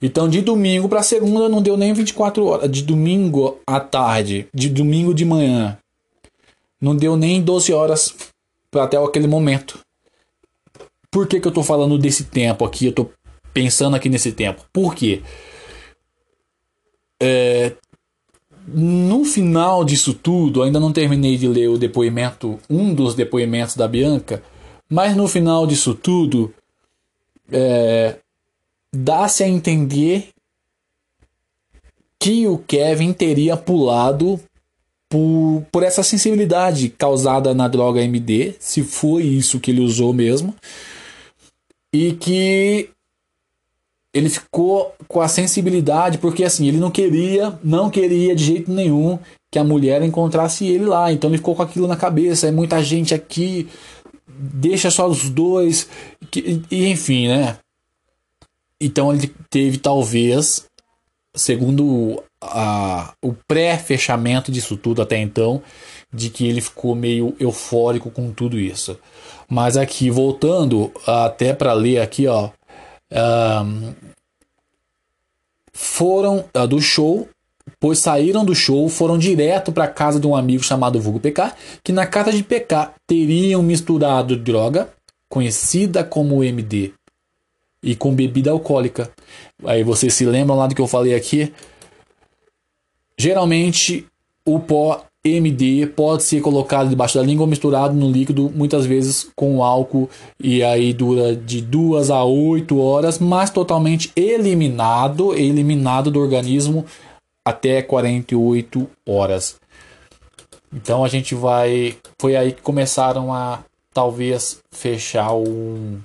Então, de domingo para segunda não deu nem 24 horas. De domingo à tarde, de domingo de manhã, não deu nem 12 horas para até aquele momento. Por que, que eu tô falando desse tempo aqui? Eu tô pensando aqui nesse tempo. Por quê? É, no final disso tudo, ainda não terminei de ler o depoimento, um dos depoimentos da Bianca, mas no final disso tudo, é, dá-se a entender que o Kevin teria pulado por, por essa sensibilidade causada na droga MD, se foi isso que ele usou mesmo, e que ele ficou com a sensibilidade porque assim ele não queria, não queria de jeito nenhum que a mulher encontrasse ele lá, então ele ficou com aquilo na cabeça, é muita gente aqui, deixa só os dois, que, e enfim, né? Então ele teve talvez, segundo a, o pré-fechamento disso tudo até então, de que ele ficou meio eufórico com tudo isso. Mas aqui, voltando até para ler aqui, ó. Um, foram uh, do show, pois saíram do show, foram direto para casa de um amigo chamado Vulgo PK, que na casa de PK teriam misturado droga, conhecida como MD, e com bebida alcoólica. Aí vocês se lembram lá do que eu falei aqui? Geralmente o pó MD pode ser colocado debaixo da língua misturado no líquido, muitas vezes com álcool, e aí dura de 2 a 8 horas, mas totalmente eliminado, eliminado do organismo até 48 horas. Então a gente vai. Foi aí que começaram a talvez fechar um,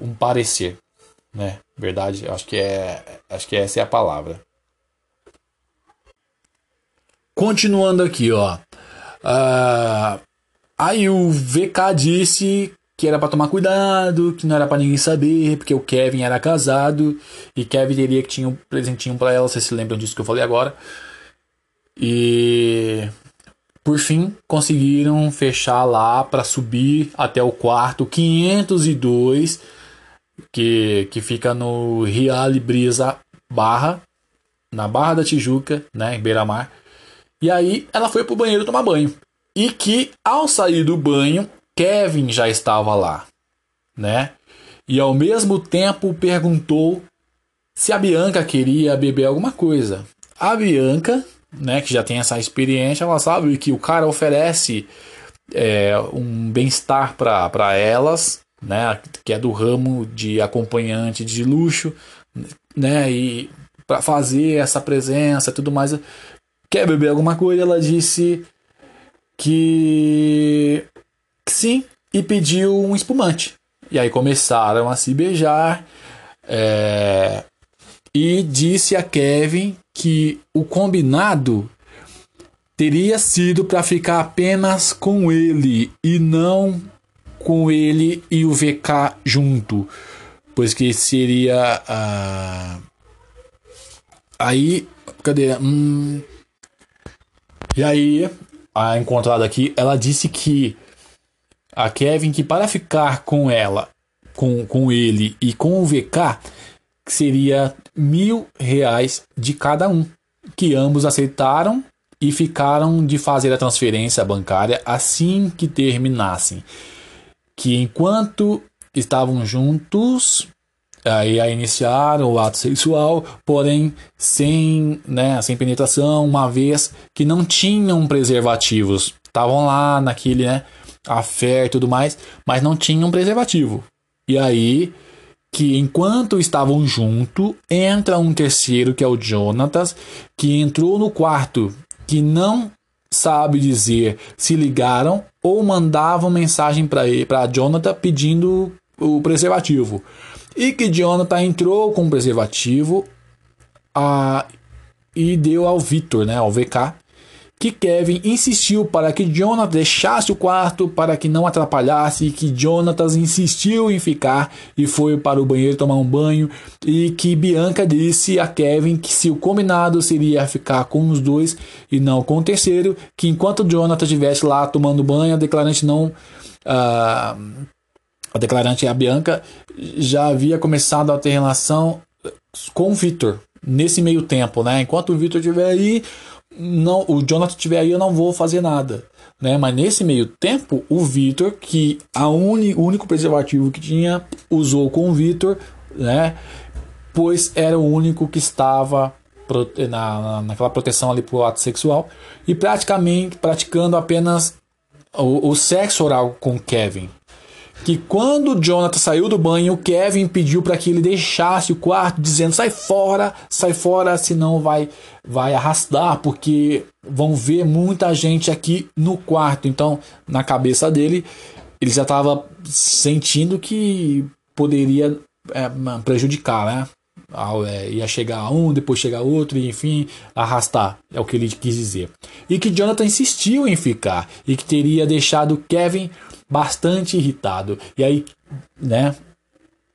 um parecer, né? Verdade, acho que é, acho que essa é a palavra. Continuando aqui, ó. Uh, aí o VK disse que era para tomar cuidado, que não era para ninguém saber, porque o Kevin era casado e Kevin teria que tinha um presentinho para ela, vocês se lembram disso que eu falei agora. E por fim conseguiram fechar lá para subir até o quarto 502, que que fica no Reale Brisa Barra, na Barra da Tijuca, né, em Beira-Mar. E aí ela foi pro banheiro tomar banho. E que ao sair do banho, Kevin já estava lá, né? E ao mesmo tempo perguntou se a Bianca queria beber alguma coisa. A Bianca, né, que já tem essa experiência, ela sabe que o cara oferece é, um bem-estar para elas, né, que é do ramo de acompanhante de luxo, né, e para fazer essa presença tudo mais quer beber alguma coisa? Ela disse que, sim e pediu um espumante. E aí começaram a se beijar. É, e disse a Kevin que o combinado teria sido para ficar apenas com ele e não com ele e o VK junto, pois que seria uh, aí cadê? Hum, e aí, a encontrada aqui, ela disse que a Kevin que para ficar com ela, com, com ele e com o VK, seria mil reais de cada um, que ambos aceitaram e ficaram de fazer a transferência bancária assim que terminassem. Que enquanto estavam juntos, aí a iniciar o ato sexual, porém sem, né, sem penetração, uma vez que não tinham preservativos. Estavam lá naquele, né, a fé e tudo mais, mas não tinham preservativo. E aí que enquanto estavam junto, entra um terceiro que é o Jonatas, que entrou no quarto, que não sabe dizer se ligaram ou mandavam mensagem para Jonathan pedindo o preservativo e que Jonathan entrou com preservativo a, e deu ao Victor, né, ao VK, que Kevin insistiu para que Jonathan deixasse o quarto para que não atrapalhasse e que Jonathan insistiu em ficar e foi para o banheiro tomar um banho e que Bianca disse a Kevin que se o combinado seria ficar com os dois e não com o terceiro, que enquanto Jonathan estivesse lá tomando banho, a declarante não uh, a declarante, a Bianca, já havia começado a ter relação com o Victor nesse meio tempo, né? Enquanto o Victor estiver aí, não, o Jonathan estiver aí, eu não vou fazer nada, né? Mas nesse meio tempo, o Victor, que a uni, o único preservativo que tinha, usou com o Victor, né? Pois era o único que estava na, naquela proteção ali pro ato sexual e praticamente praticando apenas o, o sexo oral com Kevin. Que quando Jonathan saiu do banho, Kevin pediu para que ele deixasse o quarto, dizendo: sai fora, sai fora, senão vai, vai arrastar, porque vão ver muita gente aqui no quarto. Então, na cabeça dele, ele já estava sentindo que poderia é, prejudicar, né? É, ia chegar um, depois chegar outro, e enfim, arrastar, é o que ele quis dizer. E que Jonathan insistiu em ficar, e que teria deixado Kevin bastante irritado. E aí, né?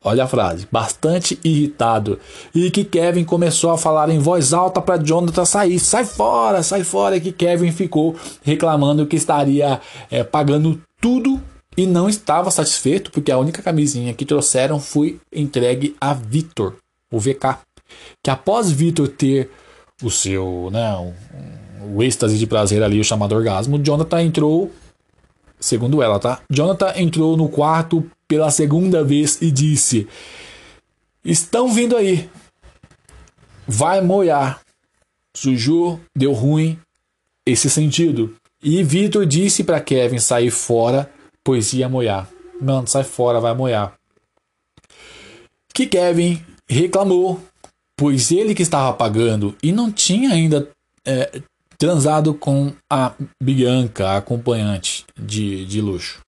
Olha a frase, bastante irritado. E que Kevin começou a falar em voz alta para Jonathan sair. Sai fora, sai fora. E que Kevin ficou reclamando que estaria é, pagando tudo e não estava satisfeito porque a única camisinha que trouxeram foi entregue a Victor, o VK. Que após Victor ter o seu, né, o, o êxtase de prazer ali, o chamado orgasmo, Jonathan entrou Segundo ela, tá? Jonathan entrou no quarto pela segunda vez e disse: Estão vindo aí. Vai molhar. Sujou, deu ruim esse sentido. E Vitor disse para Kevin sair fora, pois ia molhar. Mano, sai fora, vai molhar. Que Kevin reclamou, pois ele que estava pagando e não tinha ainda é, transado com a Bianca, a acompanhante de, de luxo.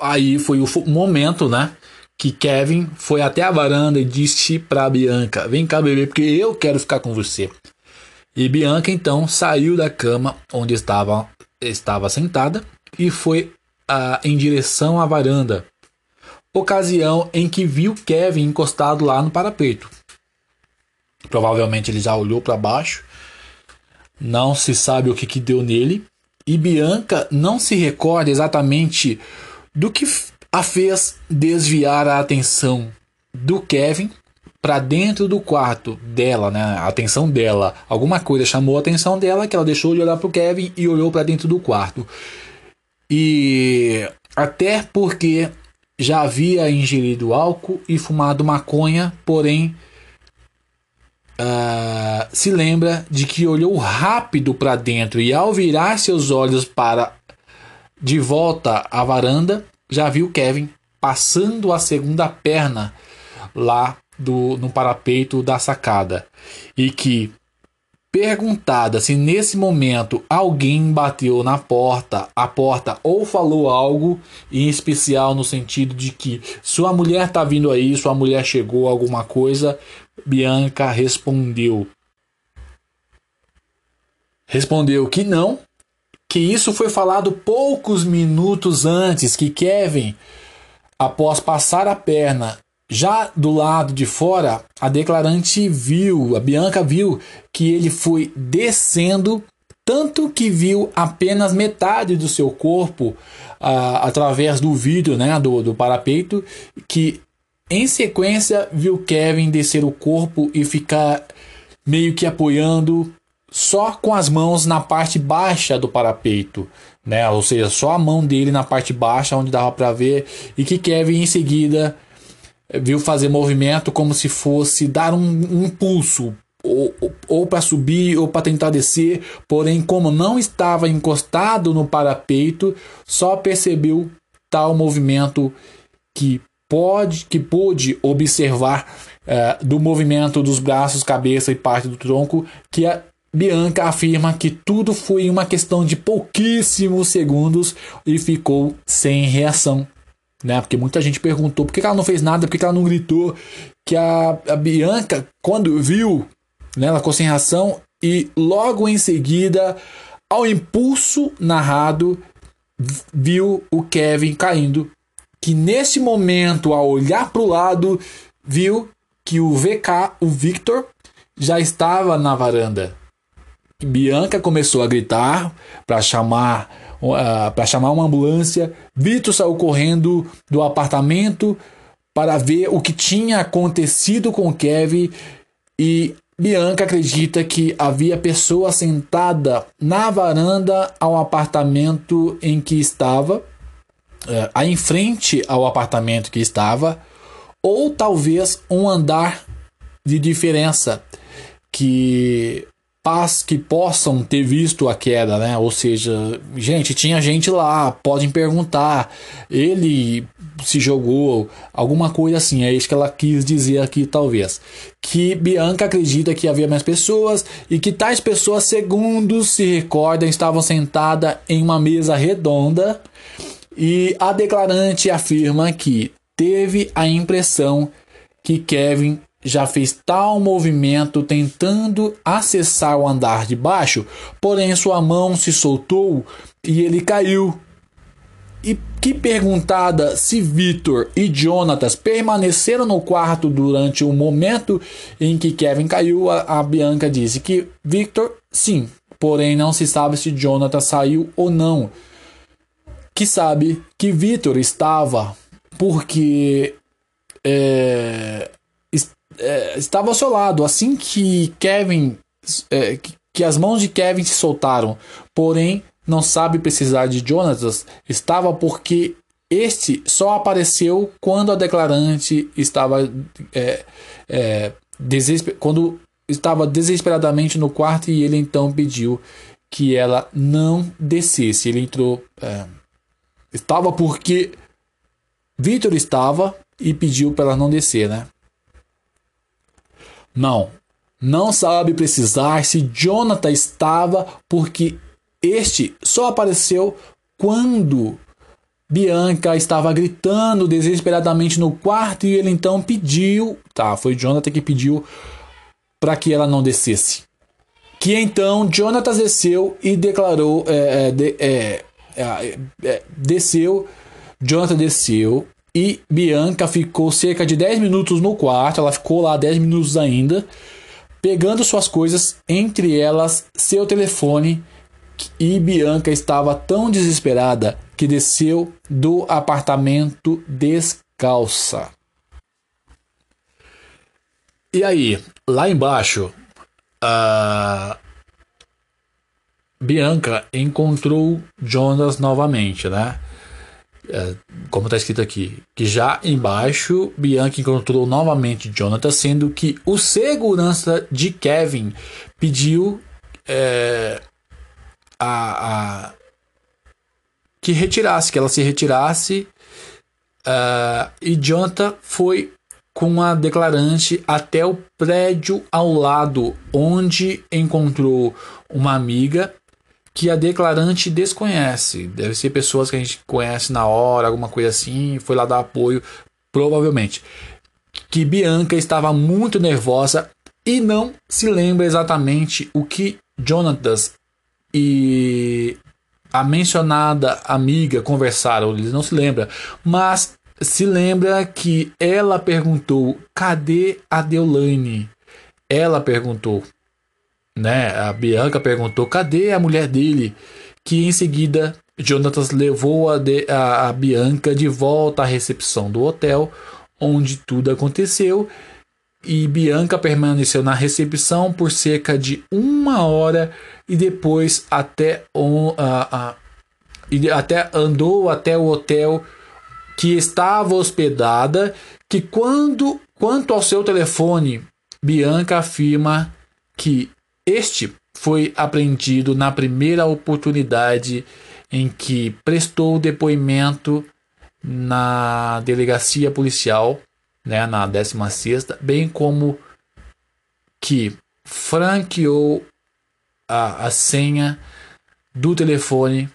Aí foi o momento, né? Que Kevin foi até a varanda e disse para Bianca: Vem cá, bebê, porque eu quero ficar com você. E Bianca então saiu da cama onde estava, estava sentada e foi ah, em direção à varanda. Ocasião em que viu Kevin encostado lá no parapeito. Provavelmente ele já olhou para baixo não se sabe o que, que deu nele. E Bianca não se recorda exatamente do que a fez desviar a atenção do Kevin para dentro do quarto dela, né? A atenção dela. Alguma coisa chamou a atenção dela que ela deixou de olhar para o Kevin e olhou para dentro do quarto. E até porque já havia ingerido álcool e fumado maconha, porém uh, se lembra de que olhou rápido para dentro e, ao virar seus olhos para de volta à varanda, já viu Kevin passando a segunda perna lá do, no parapeito da sacada. E que perguntada se nesse momento alguém bateu na porta, a porta ou falou algo em especial no sentido de que sua mulher tá vindo aí, sua mulher chegou alguma coisa, Bianca respondeu. Respondeu que não, que isso foi falado poucos minutos antes que Kevin, após passar a perna já do lado de fora, a declarante viu, a Bianca viu que ele foi descendo, tanto que viu apenas metade do seu corpo ah, através do vidro né, do, do parapeito, que em sequência, viu Kevin descer o corpo e ficar meio que apoiando só com as mãos na parte baixa do parapeito, né? Ou seja, só a mão dele na parte baixa onde dava para ver e que Kevin em seguida viu fazer movimento como se fosse dar um, um impulso ou, ou para subir ou para tentar descer, porém como não estava encostado no parapeito, só percebeu tal movimento que pode, que pôde observar é, do movimento dos braços, cabeça e parte do tronco, que a Bianca afirma que tudo foi uma questão de pouquíssimos segundos e ficou sem reação. Né? Porque muita gente perguntou por que ela não fez nada, por que ela não gritou. Que a, a Bianca, quando viu, né, ela ficou sem reação e logo em seguida, ao impulso narrado, viu o Kevin caindo que nesse momento, ao olhar para o lado, viu que o VK, o Victor, já estava na varanda. Bianca começou a gritar para chamar uh, para chamar uma ambulância. Vitor saiu correndo do apartamento para ver o que tinha acontecido com Kevin e Bianca acredita que havia pessoa sentada na varanda ao apartamento em que estava é, aí em frente ao apartamento que estava, ou talvez um andar de diferença que paz que possam ter visto a queda, né? Ou seja, gente, tinha gente lá, podem perguntar, ele se jogou, alguma coisa assim, é isso que ela quis dizer aqui, talvez. Que Bianca acredita que havia mais pessoas e que tais pessoas, segundo se recordam, estavam sentadas em uma mesa redonda e a declarante afirma que teve a impressão que Kevin já fez tal movimento tentando acessar o andar de baixo, porém sua mão se soltou e ele caiu. E que perguntada se Victor e Jonatas permaneceram no quarto durante o momento em que Kevin caiu, a, a Bianca disse que Victor sim, porém não se sabe se Jonatas saiu ou não. Que sabe que Victor estava porque é, é, estava ao seu lado assim que Kevin é, que, que as mãos de Kevin se soltaram, porém não sabe precisar de Jonatas estava porque este só apareceu quando a declarante estava é, é, quando estava desesperadamente no quarto e ele então pediu que ela não descesse. Ele entrou, é, estava porque Victor estava e pediu para ela não descer, né? Não, não sabe precisar se Jonathan estava, porque este só apareceu quando Bianca estava gritando desesperadamente no quarto e ele então pediu, tá, foi Jonathan que pediu para que ela não descesse. Que então Jonathan desceu e declarou, é, é, de, é desceu, Jonathan desceu e Bianca ficou cerca de 10 minutos no quarto, ela ficou lá 10 minutos ainda, pegando suas coisas, entre elas seu telefone, e Bianca estava tão desesperada que desceu do apartamento descalça. E aí, lá embaixo, a Bianca encontrou Jonas novamente, né? É, como está escrito aqui, que já embaixo Bianca encontrou novamente Jonathan, sendo que o segurança de Kevin pediu é, a, a, que retirasse, que ela se retirasse, uh, e Jonathan foi com a declarante até o prédio ao lado, onde encontrou uma amiga que a declarante desconhece. Deve ser pessoas que a gente conhece na hora, alguma coisa assim, foi lá dar apoio, provavelmente. Que Bianca estava muito nervosa e não se lembra exatamente o que Jonatas e a mencionada amiga conversaram, eles não se lembra, mas se lembra que ela perguntou: "Cadê a Deolane?" Ela perguntou né? A Bianca perguntou cadê a mulher dele, que em seguida Jonatas levou a, de, a, a Bianca de volta à recepção do hotel, onde tudo aconteceu. E Bianca permaneceu na recepção por cerca de uma hora e depois até, um, uh, e até andou até o hotel que estava hospedada. Que quando quanto ao seu telefone, Bianca afirma que este foi apreendido na primeira oportunidade em que prestou depoimento na delegacia policial, né, na 16 bem como que franqueou a, a senha do telefone.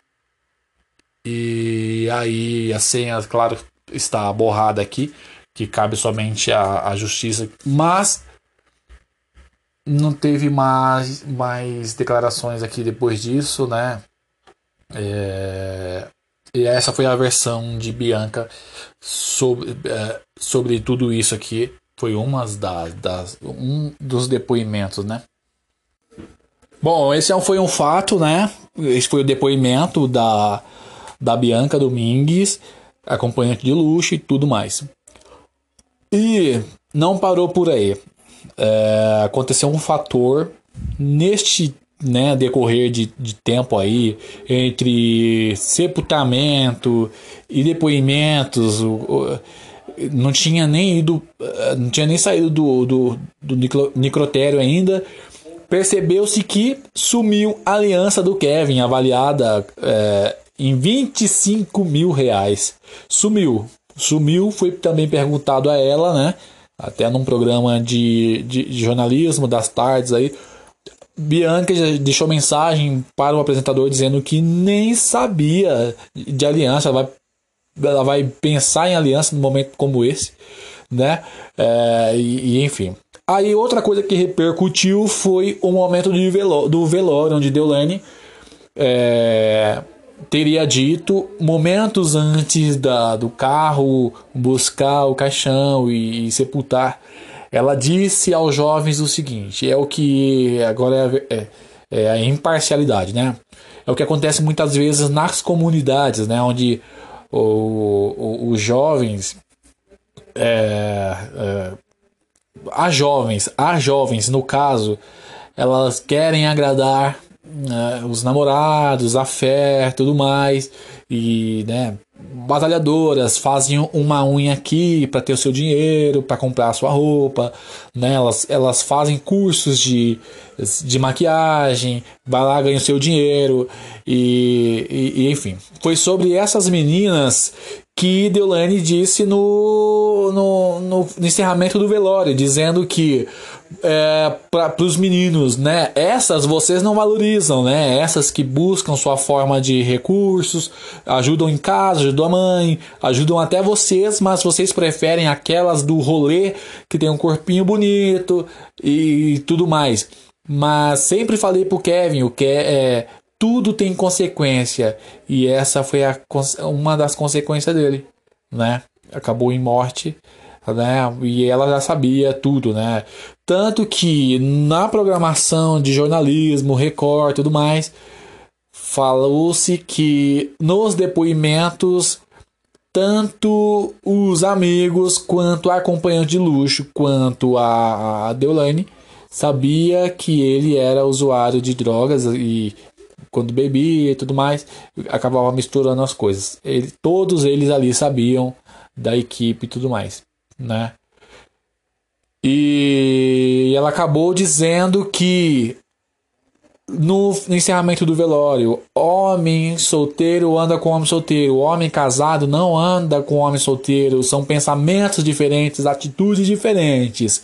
E aí a senha, claro, está borrada aqui, que cabe somente à, à justiça, mas não teve mais, mais declarações aqui depois disso, né? É, e essa foi a versão de Bianca sobre, é, sobre tudo isso aqui. Foi uma das, das, um dos depoimentos, né? Bom, esse é foi um fato, né? Esse foi o depoimento da, da Bianca Domingues, acompanhante de luxo e tudo mais. E não parou por aí é, aconteceu um fator neste né, decorrer de, de tempo aí, entre sepultamento e depoimentos, não tinha nem ido, eh, não tinha nem saído do, do, do necrotério ainda. Percebeu-se que sumiu a aliança do Kevin, avaliada é, em 25 mil reais. Sumiu. Sumiu, foi também perguntado a ela, né? Até num programa de, de, de jornalismo das tardes aí. Bianca deixou mensagem para o apresentador dizendo que nem sabia de aliança. Ela vai, ela vai pensar em aliança num momento como esse, né? É, e, e, enfim. Aí outra coisa que repercutiu foi o momento de veló do velório, onde Deolane é, teria dito momentos antes da, do carro buscar o caixão e, e, sepultar. Ela disse aos jovens o seguinte: é o que agora é, é, é, a imparcialidade, né? É o que acontece muitas vezes nas comunidades, né? Onde o, os jovens é, é, as jovens, as jovens no caso, elas querem agradar né, os namorados, a fé, tudo mais, e né, batalhadoras fazem uma unha aqui para ter o seu dinheiro, para comprar a sua roupa, né? Elas, elas fazem cursos de, de maquiagem, vai lá ganha o seu dinheiro e, e, e enfim. Foi sobre essas meninas que Deolane disse no, no, no, no encerramento do velório, dizendo que é, para os meninos, né? Essas vocês não valorizam, né? Essas que buscam sua forma de recursos, ajudam em casa, ajudam a mãe, ajudam até vocês, mas vocês preferem aquelas do rolê que tem um corpinho bonito e tudo mais. Mas sempre falei pro Kevin, o que é, tudo tem consequência e essa foi a, uma das consequências dele, né? Acabou em morte, né? E ela já sabia tudo, né? Tanto que na programação de jornalismo, Record, tudo mais, falou-se que nos depoimentos tanto os amigos quanto a acompanhante de luxo quanto a, Deolane sabia que ele era usuário de drogas e quando bebia e tudo mais, acabava misturando as coisas. Ele, todos eles ali sabiam da equipe e tudo mais, né? E ela acabou dizendo que no, no, encerramento do velório, homem solteiro anda com homem solteiro, homem casado não anda com homem solteiro, são pensamentos diferentes, atitudes diferentes.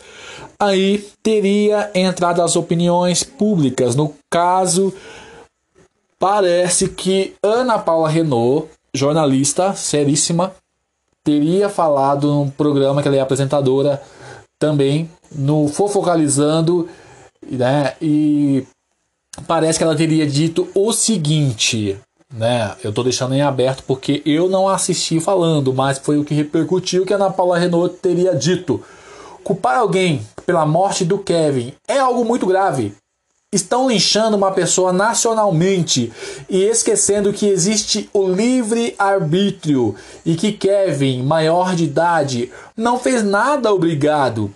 Aí teria entrado as opiniões públicas. No caso, Parece que Ana Paula Renault, jornalista seríssima, teria falado num programa que ela é apresentadora também, no Fofocalizando, né? E parece que ela teria dito o seguinte, né? Eu tô deixando em aberto porque eu não assisti falando, mas foi o que repercutiu que a Ana Paula Renault teria dito. Culpar alguém pela morte do Kevin é algo muito grave estão linchando uma pessoa nacionalmente e esquecendo que existe o livre arbítrio e que Kevin, maior de idade, não fez nada obrigado.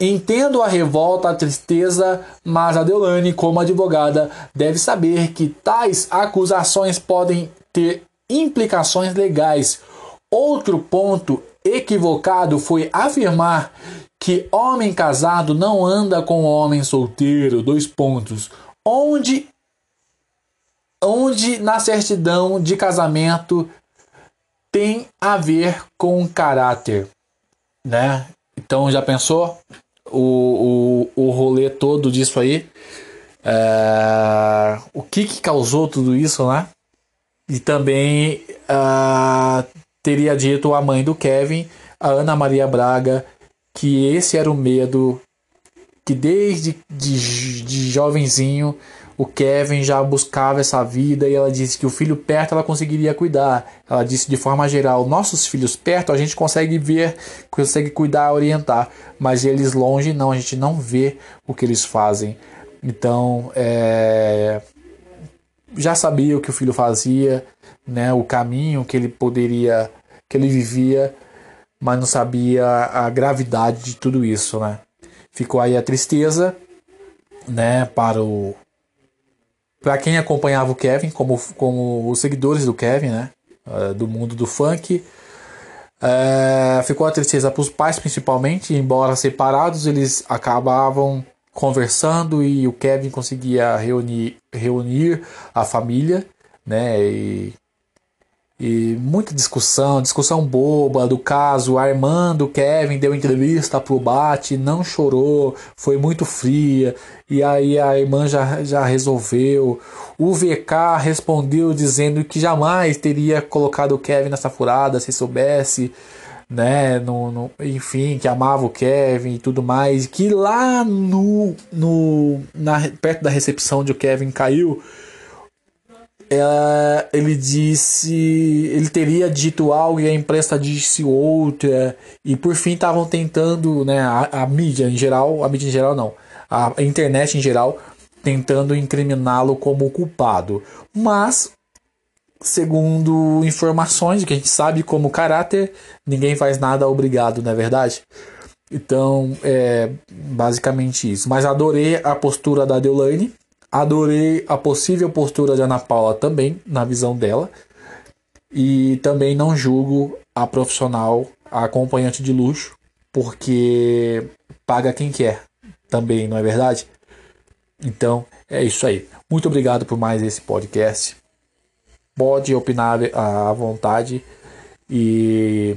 Entendo a revolta, a tristeza, mas a Deolane, como advogada, deve saber que tais acusações podem ter implicações legais. Outro ponto equivocado foi afirmar que homem casado não anda com homem solteiro, dois pontos. Onde onde na certidão de casamento tem a ver com caráter, né? Então já pensou o, o, o rolê todo disso aí? É, o que, que causou tudo isso, né? E também uh, teria dito a mãe do Kevin, a Ana Maria Braga, que esse era o medo que desde de, de jovenzinho o Kevin já buscava essa vida e ela disse que o filho perto ela conseguiria cuidar. Ela disse de forma geral, nossos filhos perto a gente consegue ver, consegue cuidar, orientar, mas eles longe não, a gente não vê o que eles fazem. Então, é... já sabia o que o filho fazia, né, o caminho que ele poderia, que ele vivia, mas não sabia a gravidade de tudo isso, né? Ficou aí a tristeza, né, para o para quem acompanhava o Kevin, como como os seguidores do Kevin, né, uh, do mundo do funk, É, ficou a tristeza para os pais, principalmente, embora separados, eles acabavam conversando e o Kevin conseguia reunir, reunir a família, né? E, e muita discussão, discussão boba do caso. A irmã do Kevin deu entrevista pro Bate, não chorou, foi muito fria. E aí a irmã já, já resolveu. O VK respondeu dizendo que jamais teria colocado o Kevin nessa furada se soubesse, né? No, no, enfim, que amava o Kevin e tudo mais. Que lá no, no na, perto da recepção onde o Kevin caiu, ela, ele disse. Ele teria dito algo e a imprensa disse outra. E por fim estavam tentando, né? A, a mídia em geral, a mídia em geral não a internet em geral, tentando incriminá-lo como culpado. Mas, segundo informações que a gente sabe como caráter, ninguém faz nada obrigado, não é verdade? Então, é basicamente isso. Mas adorei a postura da Deolane, adorei a possível postura de Ana Paula também, na visão dela. E também não julgo a profissional, a acompanhante de luxo, porque paga quem quer também, não é verdade? Então, é isso aí. Muito obrigado por mais esse podcast. Pode opinar à vontade e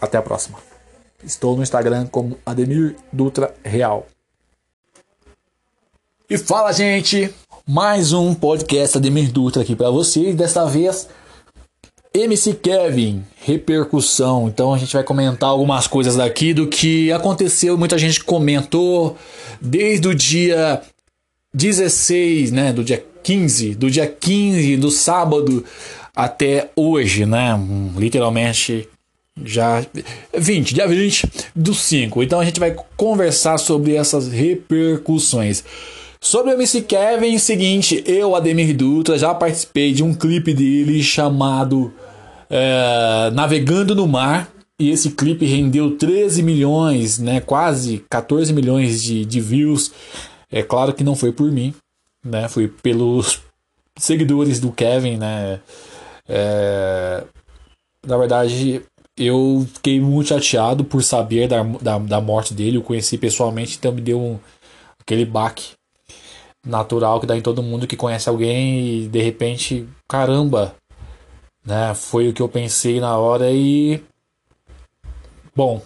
até a próxima. Estou no Instagram como Ademir Dutra Real. E fala, gente! Mais um podcast Ademir Dutra aqui para vocês. Dessa vez MC Kevin, repercussão. Então a gente vai comentar algumas coisas daqui do que aconteceu. Muita gente comentou desde o dia 16, né, do dia 15, do dia 15 do sábado até hoje, né? Literalmente já 20, dia 20 do 5. Então a gente vai conversar sobre essas repercussões. Sobre o MC Kevin, seguinte, eu, Ademir Dutra, já participei de um clipe dele chamado é, Navegando no Mar. E esse clipe rendeu 13 milhões, né, quase 14 milhões de, de views. É claro que não foi por mim, né, foi pelos seguidores do Kevin, né. É, na verdade, eu fiquei muito chateado por saber da, da, da morte dele. Eu conheci pessoalmente, então me deu um, aquele baque natural que dá em todo mundo que conhece alguém e de repente, caramba, né? Foi o que eu pensei na hora e bom,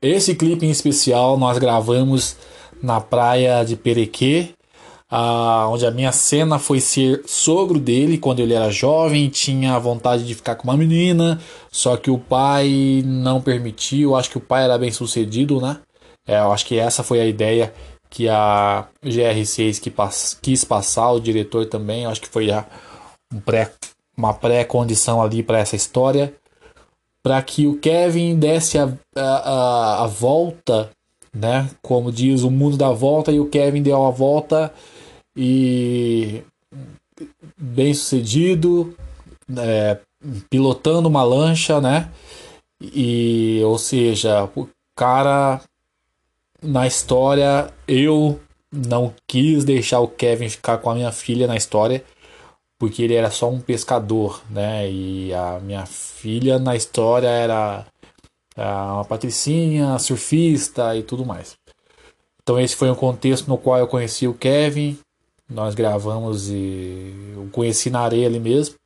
esse clipe em especial nós gravamos na praia de Perequê, onde a minha cena foi ser sogro dele quando ele era jovem, tinha vontade de ficar com uma menina, só que o pai não permitiu. Acho que o pai era bem sucedido, né? É, eu acho que essa foi a ideia que a GR6 que pass quis passar, o diretor também, acho que foi um pré uma pré-condição ali para essa história, para que o Kevin desse a, a, a, volta, né? Como diz o mundo da volta, e o Kevin deu a volta e bem sucedido, é, pilotando uma lancha, né? E, ou seja, o cara na história, eu não quis deixar o Kevin ficar com a minha filha na história porque ele era só um pescador, né? E a minha filha na história era uma patricinha, surfista e tudo mais. Então esse foi um contexto no qual eu conheci o Kevin. Nós gravamos e eu conheci na areia ali mesmo.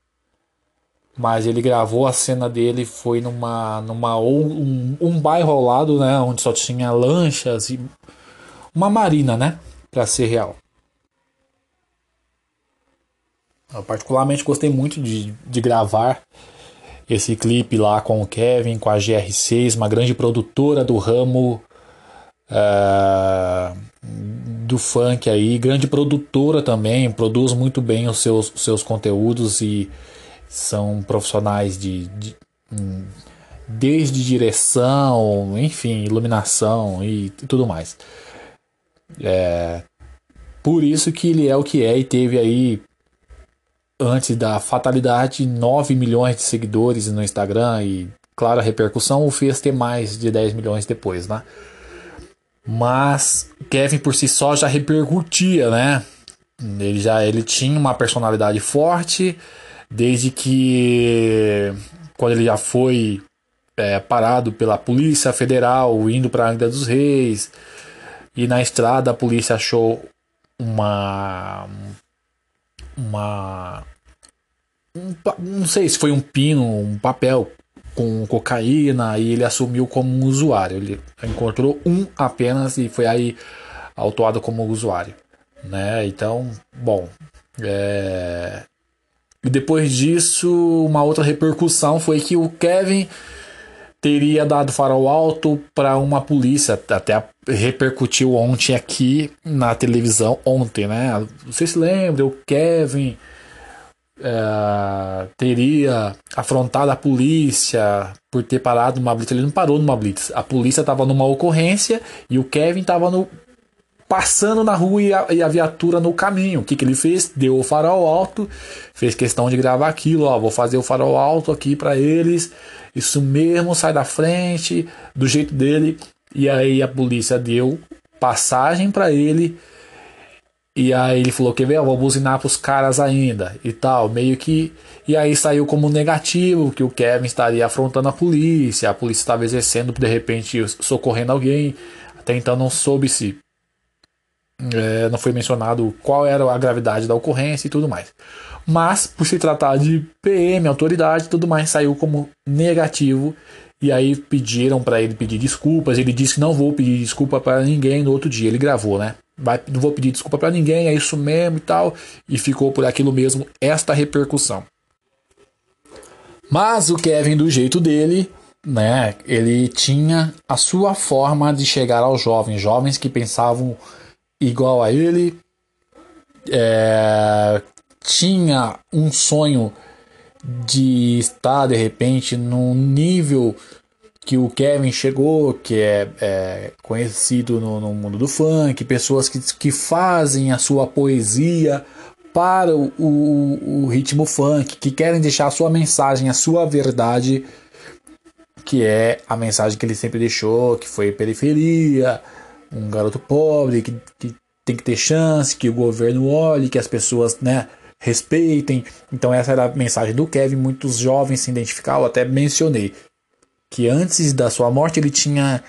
Mas ele gravou a cena dele foi numa numa um, um bairro ao lado, né, onde só tinha lanchas e uma marina, né, para ser real. Eu particularmente gostei muito de, de gravar esse clipe lá com o Kevin, com a GR6, uma grande produtora do ramo uh, do funk aí, grande produtora também, produz muito bem os seus, seus conteúdos e são profissionais de, de desde direção, enfim, iluminação e tudo mais. É, por isso que ele é o que é e teve aí antes da fatalidade, 9 milhões de seguidores no Instagram e, claro, a repercussão o fez ter mais de 10 milhões depois, né? Mas Kevin por si só já repercutia, né? Ele já ele tinha uma personalidade forte desde que quando ele já foi é, parado pela Polícia Federal indo para Angra dos Reis. E na estrada a polícia achou uma. Uma. Um, não sei se foi um pino, um papel com cocaína e ele assumiu como um usuário. Ele encontrou um apenas e foi aí autuado como usuário. Né? Então, bom. É... E depois disso, uma outra repercussão foi que o Kevin teria dado farol alto para uma polícia, até repercutiu ontem aqui na televisão, ontem, né? Você se lembra, o Kevin é, teria afrontado a polícia por ter parado numa blitz. Ele não parou numa blitz. A polícia estava numa ocorrência e o Kevin estava no passando na rua e a, e a, viatura no caminho. O que, que ele fez? Deu o farol alto, fez questão de gravar aquilo. Ó, vou fazer o farol alto aqui para eles. Isso mesmo, sai da frente, do jeito dele. E aí a polícia deu passagem para ele. E aí ele falou que eu vou buzinar pros caras ainda e tal, meio que e aí saiu como negativo que o Kevin estaria afrontando a polícia, a polícia estava exercendo de repente socorrendo alguém. Até então não soube se é, não foi mencionado qual era a gravidade da ocorrência e tudo mais. Mas, por se tratar de PM, autoridade tudo mais, saiu como negativo. E aí pediram para ele pedir desculpas. Ele disse que não vou pedir desculpa para ninguém no outro dia. Ele gravou, né? Vai, não vou pedir desculpa para ninguém, é isso mesmo e tal. E ficou por aquilo mesmo esta repercussão. Mas o Kevin, do jeito dele, né? Ele tinha a sua forma de chegar aos jovens, jovens que pensavam igual a ele, é, tinha um sonho de estar de repente num nível que o Kevin chegou, que é, é conhecido no, no, mundo do funk, pessoas que, que fazem a sua poesia para o, o, o ritmo funk, que querem deixar a sua mensagem, a sua verdade, que é a mensagem que ele sempre deixou, que foi periferia, um garoto pobre que, que tem que ter chance, que o governo olhe, que as pessoas né, respeitem. Então essa era a mensagem do Kevin. Muitos jovens se identificaram, até mencionei que antes da sua morte ele tinha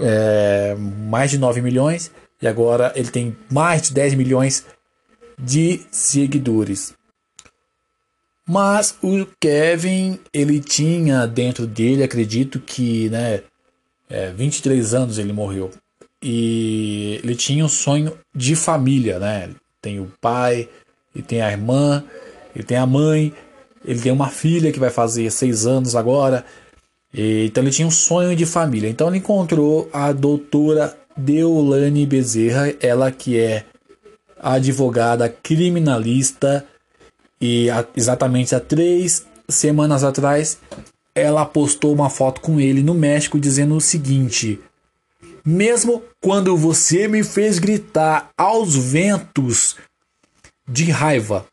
é, mais de 9 milhões e agora ele tem mais de 10 milhões de seguidores. Mas o Kevin, ele tinha dentro dele, acredito que, né, é, 23 anos ele morreu. E ele tinha um sonho de família, né? Tem o pai, e tem a irmã, ele tem a mãe, ele tem uma filha que vai fazer seis anos agora. E, então ele tinha um sonho de família. Então ele encontrou a doutora Deolane Bezerra, ela que é advogada criminalista e a, exatamente há três semanas atrás ela postou uma foto com ele no México dizendo o seguinte: mesmo quando você me fez gritar aos ventos de raiva,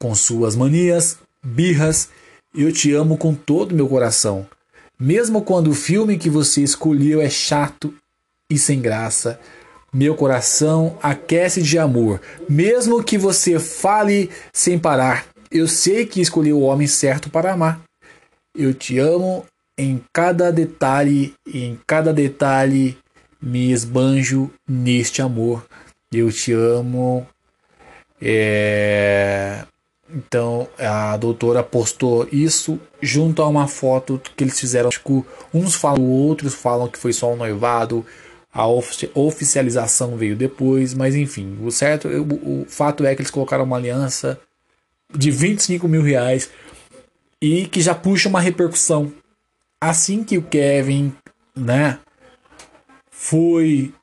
com suas manias, birras, eu te amo com todo meu coração. Mesmo quando o filme que você escolheu é chato e sem graça, meu coração aquece de amor. Mesmo que você fale sem parar, eu sei que escolhi o homem certo para amar. Eu te amo em cada detalhe, em cada detalhe me esbanjo neste amor. Eu te amo. É... Então a doutora postou isso junto a uma foto que eles fizeram. Tipo, uns falam, outros falam que foi só um noivado. A oficialização veio depois, mas enfim, o certo, o, o fato é que eles colocaram uma aliança de 25 mil reais e que já puxa uma repercussão. Assim que o Kevin, né, foi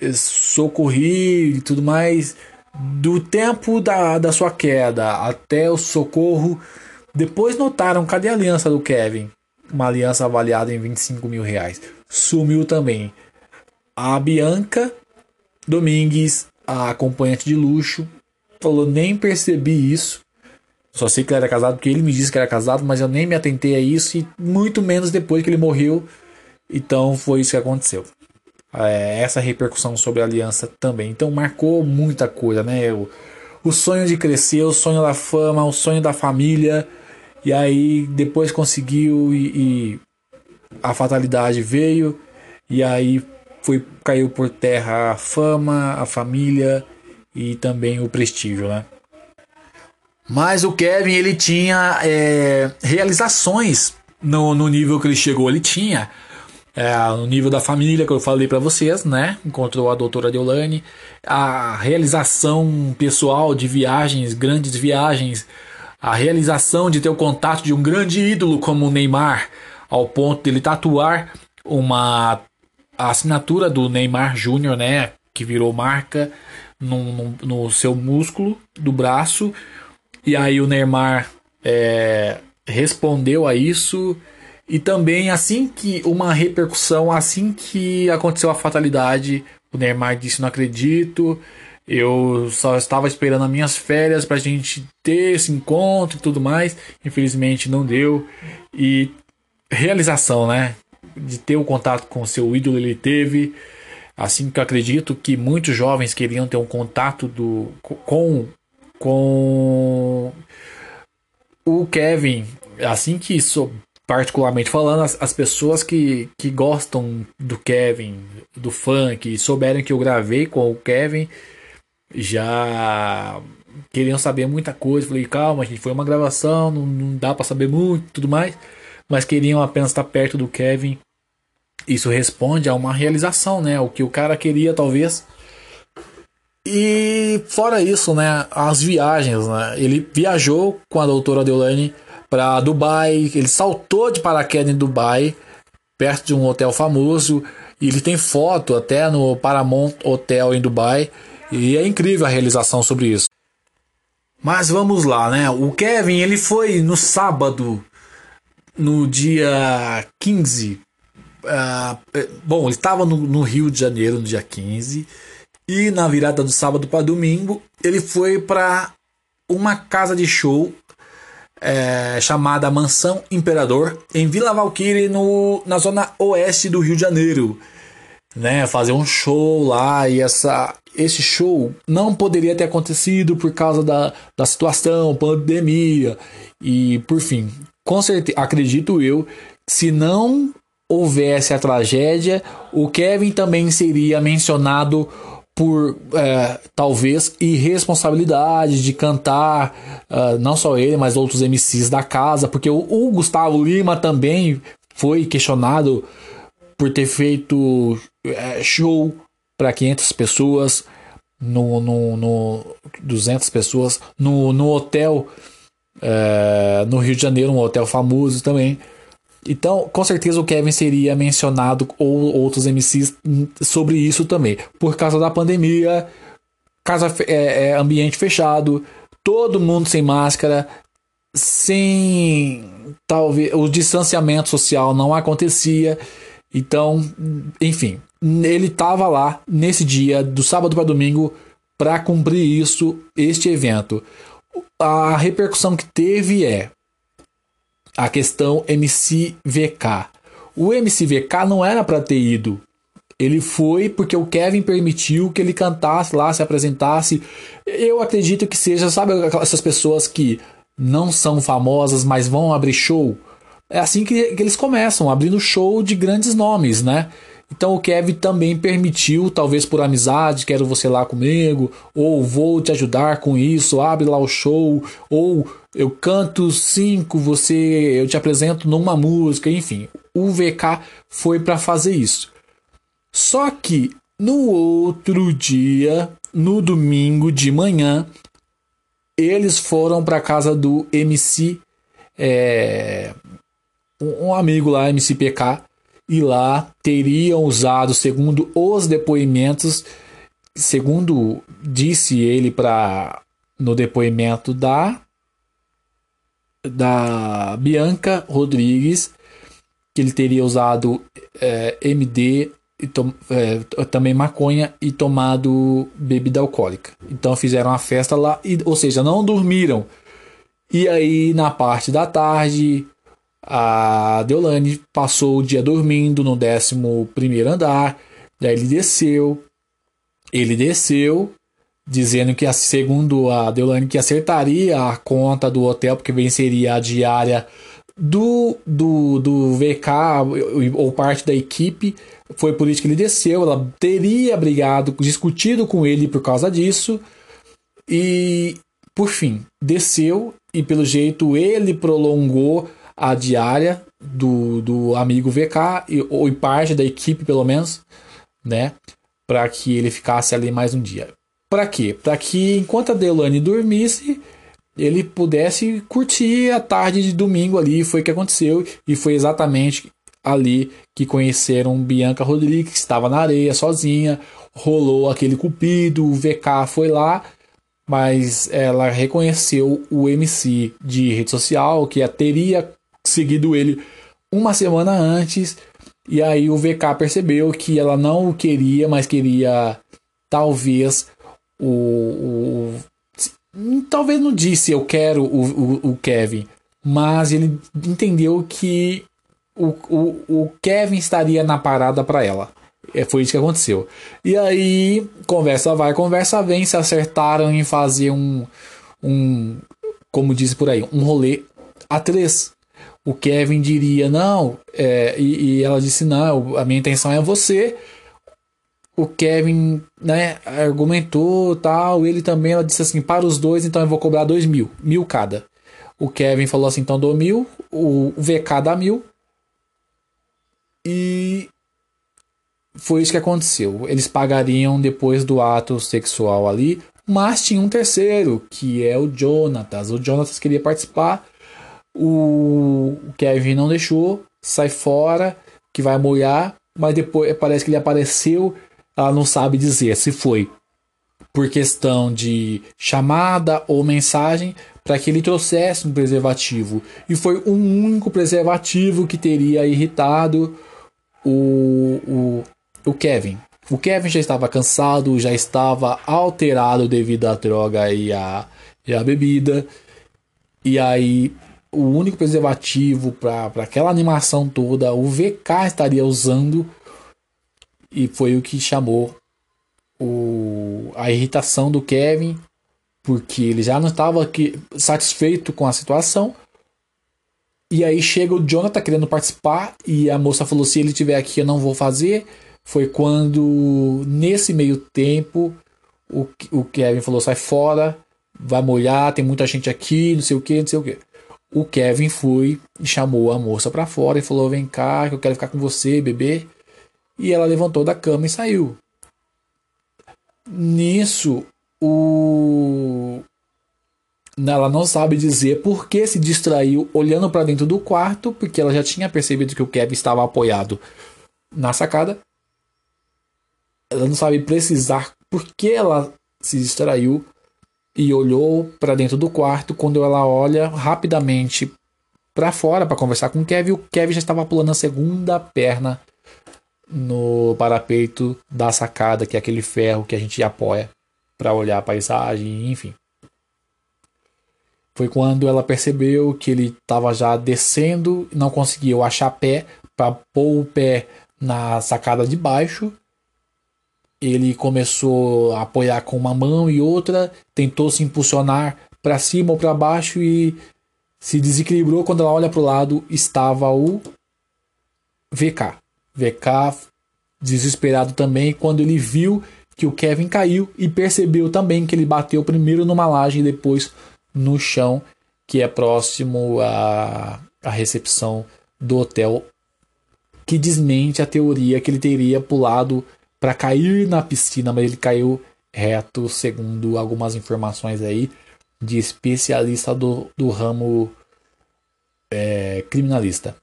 eh, socorrido e tudo mais, do tempo da, da sua queda até o socorro, depois notaram cadê a aliança do Kevin? Uma aliança avaliada em 25 mil reais. Sumiu também. A Bianca Domingues, a acompanhante de luxo, falou: nem percebi isso. Só sei que ele era casado porque ele me disse que era casado, mas eu nem me atentei a isso e muito menos depois que ele morreu. Então foi isso que aconteceu é, essa repercussão sobre a aliança também. Então marcou muita coisa, né? O, o sonho de crescer, o sonho da fama, o sonho da família, e aí depois conseguiu e, e a fatalidade veio e aí foi caiu por terra a fama, a família e também o prestígio, né? Mas o Kevin ele tinha é, realizações no, no nível que ele chegou. Ele tinha é, no nível da família que eu falei para vocês, né? Encontrou a doutora Deolane, a realização pessoal de viagens, grandes viagens, a realização de ter o contato de um grande ídolo como o Neymar, ao ponto de ele tatuar uma assinatura do Neymar Júnior, né? Que virou marca no, no, no, seu músculo do braço. E aí o Neymar é, respondeu a isso. E também assim que uma repercussão, assim que aconteceu a fatalidade, o Neymar disse não acredito. Eu só estava esperando as minhas férias para a gente ter esse encontro e tudo mais. Infelizmente não deu. E realização, né? De ter o contato com seu ídolo, ele teve. Assim que eu acredito que muitos jovens queriam ter um contato do, com, com o Kevin. Assim que isso, particularmente falando, as, as pessoas que, que gostam do Kevin, do funk, souberam que eu gravei com o Kevin, já queriam saber muita coisa. Falei, calma, gente, foi uma gravação, não, não dá para saber muito tudo mais. Mas queriam apenas estar perto do Kevin isso responde a uma realização, né? O que o cara queria, talvez. E fora isso, né? As viagens, né? Ele viajou com a doutora Deolane para Dubai. Ele saltou de paraquedas em Dubai, perto de um hotel famoso. E ele tem foto até no Paramount Hotel em Dubai. E é incrível a realização sobre isso. Mas vamos lá, né? O Kevin, ele foi no sábado, no dia 15 Uh, bom, ele estava no, no, Rio de Janeiro no dia 15 e na virada do sábado para domingo ele foi para uma casa de show é, chamada Mansão Imperador em Vila Valquíria no, na zona oeste do Rio de Janeiro, né? Fazer um show lá e essa esse show não poderia ter acontecido por causa da, da situação, pandemia e por fim, com certeza acredito eu, se não houvesse a tragédia, o Kevin também seria mencionado por é, talvez irresponsabilidade de cantar, uh, não só ele, mas outros MCs da casa, porque o, o Gustavo Lima também foi questionado por ter feito é, show para 500 pessoas, no, no, no 200 pessoas, no, no hotel é, no Rio de Janeiro, um hotel famoso também. Então, com certeza o Kevin seria mencionado ou outros MCs sobre isso também. Por causa da pandemia, casa é, é, ambiente fechado, todo mundo sem máscara, sem talvez o distanciamento social não acontecia. Então, enfim, ele estava lá nesse dia do sábado para domingo para cumprir isso, este evento. A repercussão que teve é a questão MCVK. O MCVK não era para ter ido. Ele foi porque o Kevin permitiu que ele cantasse lá, se apresentasse. Eu acredito que seja, sabe, essas pessoas que não são famosas, mas vão abrir show. É assim que, que eles começam, abrindo show de grandes nomes, né? Então o Kevin também permitiu, talvez por amizade, quero você lá comigo, ou vou te ajudar com isso, abre lá o show, ou eu canto cinco, você, eu te apresento numa música, enfim. O VK foi para fazer isso. Só que no outro dia, no domingo de manhã, eles foram para casa do MC, é, um amigo lá, MC PK, e lá teriam usado, segundo os depoimentos, segundo disse ele para no depoimento da da Bianca Rodrigues, que ele teria usado é, MD e tom, é, também maconha e tomado bebida alcoólica. Então fizeram a festa lá, e, ou seja, não dormiram. E aí na parte da tarde a Deolane passou o dia dormindo no 11 andar. Daí ele desceu. Ele desceu, dizendo que, segundo a Deolane, que acertaria a conta do hotel, porque venceria a diária do, do, do VK ou parte da equipe. Foi por isso que ele desceu. Ela teria brigado, discutido com ele por causa disso. E, por fim, desceu e, pelo jeito, ele prolongou a diária do, do amigo VK, ou em parte da equipe, pelo menos, né? Para que ele ficasse ali mais um dia. Para quê? Para que enquanto a Deolane dormisse, ele pudesse curtir a tarde de domingo ali. Foi o que aconteceu e foi exatamente ali que conheceram Bianca Rodrigues, que estava na areia sozinha. Rolou aquele cupido, o VK foi lá, mas ela reconheceu o MC de rede social que teria seguido ele uma semana antes. E aí o VK percebeu que ela não o queria, mas queria talvez o, o talvez não disse eu quero o, o, o Kevin, mas ele entendeu que o, o, o Kevin estaria na parada para ela. É, foi isso que aconteceu. E aí, conversa vai, conversa vem, se acertaram em fazer um, um como disse por aí, um rolê a três. O Kevin diria não, é, e, e ela disse não, a minha intenção é você o Kevin, né, argumentou tal, ele também, ela disse assim, para os dois, então eu vou cobrar dois mil, mil cada. O Kevin falou assim, então dou mil, o VK dá mil, e foi isso que aconteceu. Eles pagariam depois do ato sexual ali, mas tinha um terceiro, que é o Jonatas. O Jonatas queria participar, o Kevin não deixou, sai fora, que vai molhar, mas depois parece que ele apareceu ela não sabe dizer se foi por questão de chamada ou mensagem para que ele trouxesse um preservativo. E foi um único preservativo que teria irritado o, o, o Kevin. O Kevin já estava cansado, já estava alterado devido à droga e à, e à bebida. E aí, o único preservativo para aquela animação toda, o VK estaria usando e foi o que chamou o, a irritação do Kevin, porque ele já não estava satisfeito com a situação. E aí chega o Jonathan querendo participar e a moça falou: se ele estiver aqui eu não vou fazer. Foi quando, nesse meio tempo, o, o Kevin falou: sai fora, vai molhar, tem muita gente aqui, não sei o que, não sei o que. O Kevin foi e chamou a moça para fora e falou: vem cá, que eu quero ficar com você, bebê e ela levantou da cama e saiu. Nisso, o ela não sabe dizer por que se distraiu olhando para dentro do quarto, porque ela já tinha percebido que o Kevin estava apoiado na sacada. Ela não sabe precisar por que ela se distraiu e olhou para dentro do quarto. Quando ela olha rapidamente para fora para conversar com o Kevin, o Kevin já estava pulando a segunda perna no parapeito da sacada, que é aquele ferro que a gente apoia para olhar a paisagem, enfim. Foi quando ela percebeu que ele estava já descendo, não conseguiu achar pé para pôr o pé na sacada de baixo. Ele começou a apoiar com uma mão e outra, tentou se impulsionar para cima ou para baixo e se desequilibrou. Quando ela olha para o lado, estava o VK. VK desesperado também quando ele viu que o Kevin caiu e percebeu também que ele bateu primeiro numa laje e depois no chão que é próximo à, à recepção do hotel que desmente a teoria que ele teria pulado para cair na piscina, mas ele caiu reto, segundo algumas informações aí de especialista do, do ramo é, criminalista.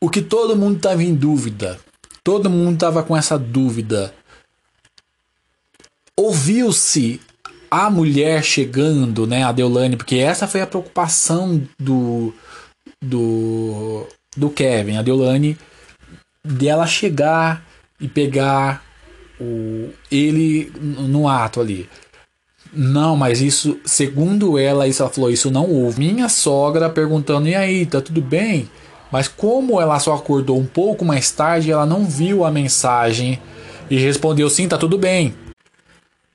O que todo mundo estava em dúvida, todo mundo estava com essa dúvida. Ouviu-se a mulher chegando, né, a Deolane, porque essa foi a preocupação do do do Kevin, a Deolane dela chegar e pegar o ele no ato ali. Não, mas isso, segundo ela, isso ela falou, isso não houve. Minha sogra perguntando: "E aí, tá tudo bem?" Mas como ela só acordou um pouco mais tarde, ela não viu a mensagem e respondeu sim, tá tudo bem.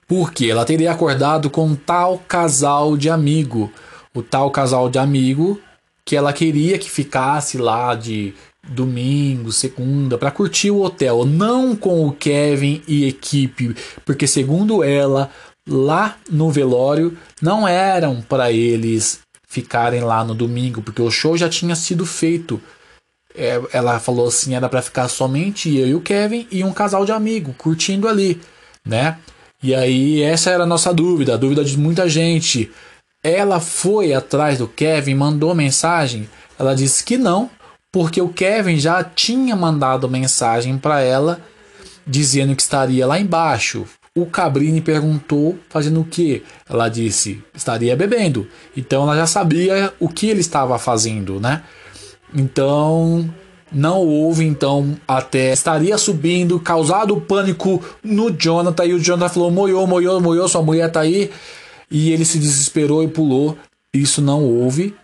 Porque ela teria acordado com tal casal de amigo. o tal casal de amigo que ela queria que ficasse lá de domingo, segunda, para curtir o hotel, não com o Kevin e equipe, porque segundo ela, lá no velório não eram para eles ficarem lá no domingo, porque o show já tinha sido feito. É, ela falou assim, era para ficar somente eu e o Kevin e um casal de amigo curtindo ali, né? E aí essa era a nossa dúvida, a dúvida de muita gente. Ela foi atrás do Kevin, mandou mensagem. Ela disse que não, porque o Kevin já tinha mandado mensagem para ela dizendo que estaria lá embaixo. O Cabrini perguntou fazendo o que? Ela disse estaria bebendo. Então ela já sabia o que ele estava fazendo, né? Então não houve então até estaria subindo, causado pânico no Jonathan e o Jonathan falou moiou, moiou, moiou, sua mulher tá aí e ele se desesperou e pulou. Isso não houve.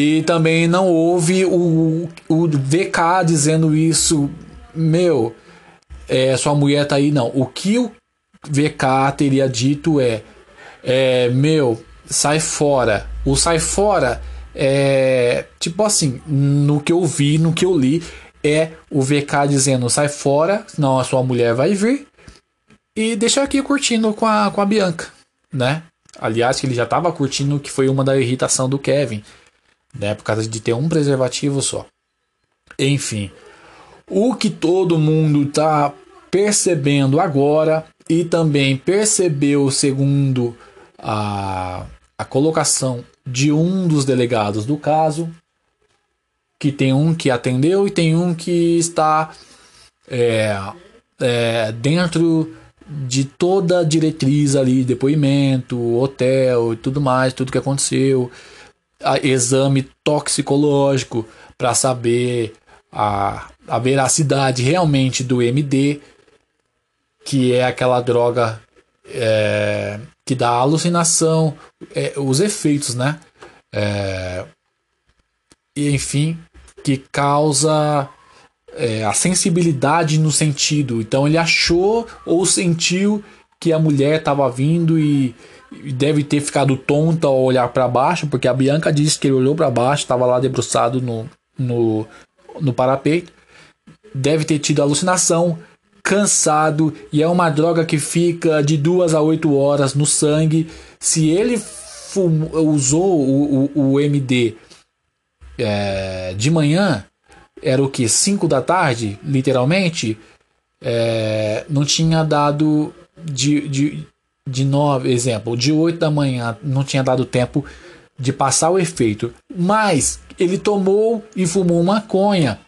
E também não houve o, o VK dizendo isso, meu, é, sua mulher tá aí, não. O que o VK teria dito é, é meu, sai fora. O sai fora é tipo assim, no que eu vi, no que eu li, é o VK dizendo sai fora, senão a sua mulher vai vir e deixa aqui curtindo com a, com a Bianca, né? Aliás, que ele já estava curtindo, que foi uma da irritação do Kevin, né? Por causa de ter um preservativo só. Enfim, o que todo mundo tá percebendo agora e também percebeu segundo a, a colocação de um dos delegados do caso, que tem um que atendeu e tem um que está é, é, dentro de toda a diretriz ali, depoimento, hotel e tudo mais, tudo que aconteceu, exame toxicológico para saber a, a veracidade realmente do MD, que é aquela droga é, que dá alucinação, é, os efeitos, né? É, e enfim, que causa é, a sensibilidade no sentido. Então ele achou ou sentiu que a mulher estava vindo e, e, deve ter ficado tonta ao olhar para baixo, porque a Bianca disse que ele olhou para baixo, estava lá debruçado no, no, no parapeito. Deve ter tido alucinação, cansado e é uma droga que fica de duas a oito horas no sangue. Se ele usou o, o, o MD é, de manhã, era o que? 5 da tarde, literalmente, é, não tinha dado de, de, de 9, exemplo, de 8 da manhã, não tinha dado tempo de passar o efeito. Mas ele tomou e fumou maconha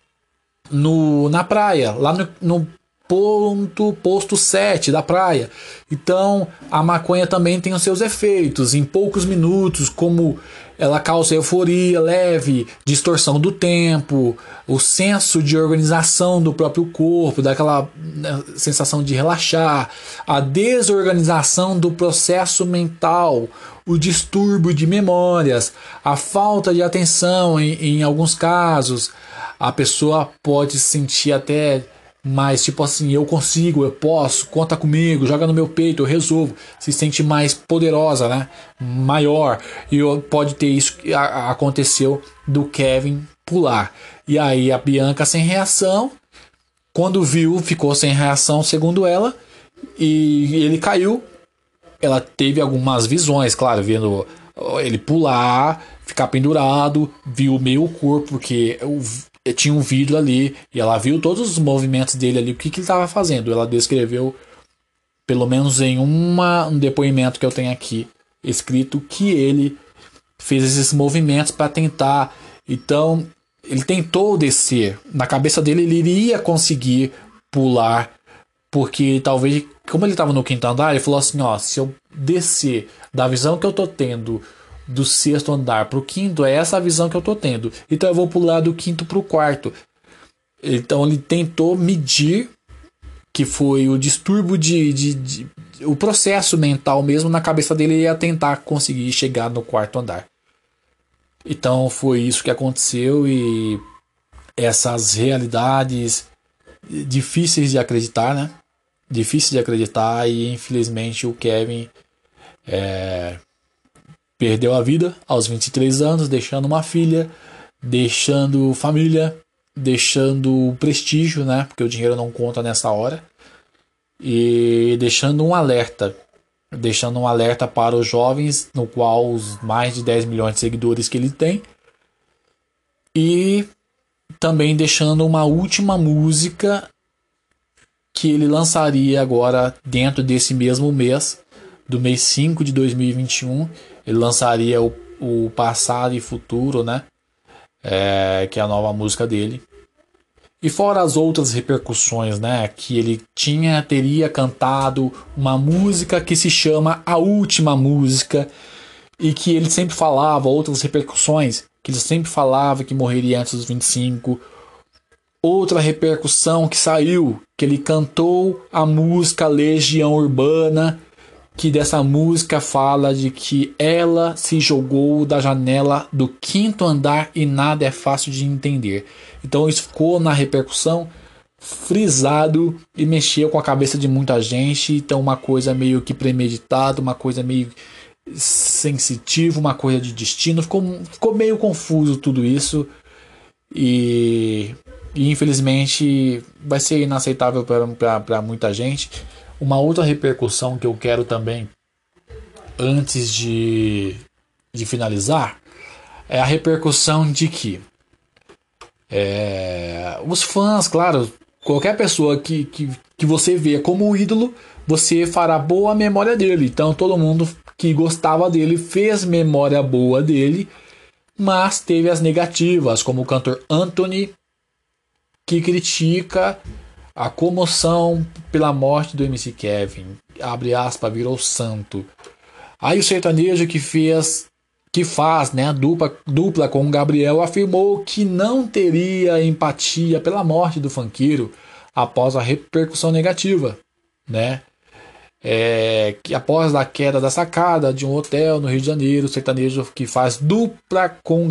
no, na praia, lá no, no ponto posto 7 da praia. Então, a maconha também tem os seus efeitos em poucos minutos, como ela causa euforia leve, distorção do tempo, o senso de organização do próprio corpo, daquela né, sensação de relaxar, a desorganização do processo mental, o distúrbio de memórias, a falta de atenção em, em alguns casos. A pessoa pode sentir até mas tipo assim, eu consigo, eu posso, conta comigo, joga no meu peito, eu resolvo. Se sente mais poderosa, né? Maior. E pode ter isso que aconteceu do Kevin pular. E aí a Bianca sem reação, quando viu, ficou sem reação, segundo ela, e ele caiu. Ela teve algumas visões, claro, vendo ele pular, ficar pendurado, viu meio corpo, porque tinha um vidro ali e ela viu todos os movimentos dele ali, o que, que ele estava fazendo. Ela descreveu, pelo menos em uma, um depoimento que eu tenho aqui escrito, que ele fez esses movimentos para tentar. Então, ele tentou descer. Na cabeça dele, ele iria conseguir pular, porque talvez, como ele estava no quinto andar, ele falou assim: ó, se eu descer da visão que eu tô tendo do sexto andar para o quinto, é essa a visão que eu estou tendo. Então eu vou pular do quinto para o quarto. Então ele tentou medir que foi o distúrbio de, de, de, o processo mental mesmo na cabeça dele ia tentar conseguir chegar no quarto andar. Então foi isso que aconteceu e essas realidades difíceis de acreditar, né? Difíceis de acreditar e infelizmente o Kevin é, perdeu a vida aos 23 anos, deixando uma filha, deixando família, deixando prestígio, né? Porque o dinheiro não conta nessa hora. E deixando um alerta, deixando um alerta para os jovens, no qual os mais de 10 milhões de seguidores que ele tem. E também deixando uma última música que ele lançaria agora dentro desse mesmo mês, do mês 5 de 2021. Ele lançaria o, o Passado e Futuro, né? É, que é a nova música dele. E fora as outras repercussões, né? Que ele tinha, teria cantado uma música que se chama A Última Música. E que ele sempre falava, outras repercussões, que ele sempre falava que morreria antes dos 25. Outra repercussão que saiu, que ele cantou a música Legião Urbana, que dessa música fala de que ela se jogou da janela do quinto andar e nada é fácil de entender. Então isso ficou na repercussão frisado e mexeu com a cabeça de muita gente. Então uma coisa meio que premeditada, uma coisa meio sensitiva, uma coisa de destino. Ficou, ficou meio confuso tudo isso. E e infelizmente vai ser inaceitável para muita gente. Uma outra repercussão que eu quero também, antes de, de finalizar, é a repercussão de que é, os fãs, claro, qualquer pessoa que, que, que você vê como ídolo, você fará boa memória dele. Então todo mundo que gostava dele fez memória boa dele, mas teve as negativas, como o cantor Anthony que critica a comoção pela morte do MC Kevin. Abre aspas, virou santo. Aí o sertanejo que fez que faz né, dupla, dupla com o Gabriel afirmou que não teria empatia pela morte do funkeiro após a repercussão negativa, né? é, que após a queda da sacada de um hotel no Rio de Janeiro, o sertanejo que faz dupla com,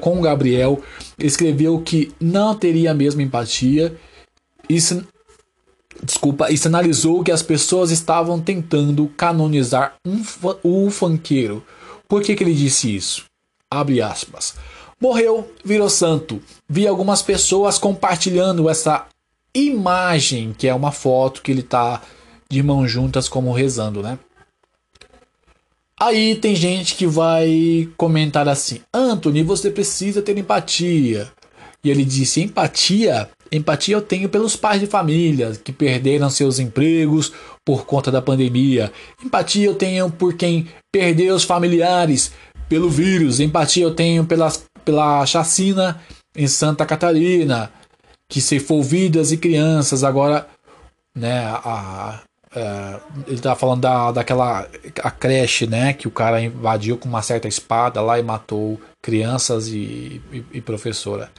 com Gabriel escreveu que não teria a mesma empatia se, desculpa, e sinalizou que as pessoas estavam tentando canonizar um, o funkeiro. Por que, que ele disse isso? Abre aspas. Morreu, virou santo. Vi algumas pessoas compartilhando essa imagem, que é uma foto que ele está de mãos juntas como rezando, né? Aí tem gente que vai comentar assim: Anthony, você precisa ter empatia. E ele disse: empatia? Empatia eu tenho pelos pais de família que perderam seus empregos por conta da pandemia. Empatia eu tenho por quem perdeu os familiares pelo vírus. Empatia eu tenho pelas, pela chacina em Santa Catarina, que ceifou vidas e crianças. Agora, né, a, é, ele tá falando da, daquela a creche, né? Que o cara invadiu com uma certa espada lá e matou crianças e, e, e professora.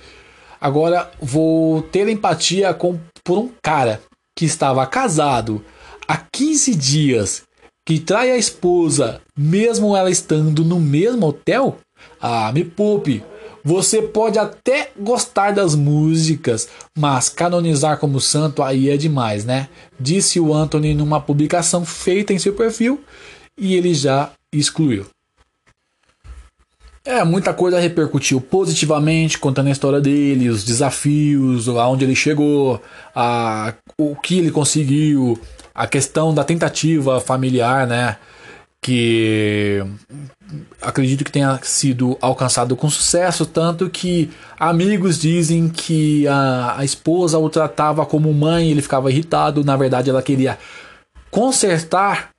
Agora vou ter empatia com, por um cara que estava casado há 15 dias, que trai a esposa, mesmo ela estando no mesmo hotel? Ah, me poupe. Você pode até gostar das músicas, mas canonizar como santo aí é demais, né? Disse o Anthony numa publicação feita em seu perfil e ele já excluiu. É, muita coisa repercutiu positivamente, contando a história dele, os desafios, aonde ele chegou, a, o que ele conseguiu, a questão da tentativa familiar, né? Que acredito que tenha sido alcançado com sucesso, tanto que amigos dizem que a, a esposa o tratava como mãe, ele ficava irritado, na verdade ela queria consertar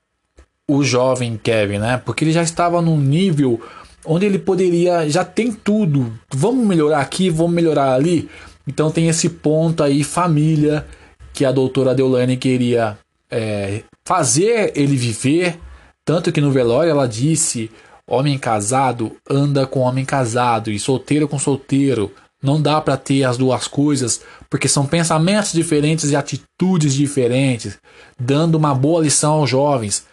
o jovem Kevin, né? Porque ele já estava num nível onde ele poderia, já tem tudo, vamos melhorar aqui, vamos melhorar ali. Então tem esse ponto aí, família, que a doutora Deolane queria é, fazer ele viver. Tanto que no velório ela disse Homem casado anda com homem casado e solteiro com solteiro. Não dá para ter as duas coisas, porque são pensamentos diferentes e atitudes diferentes, dando uma boa lição aos jovens,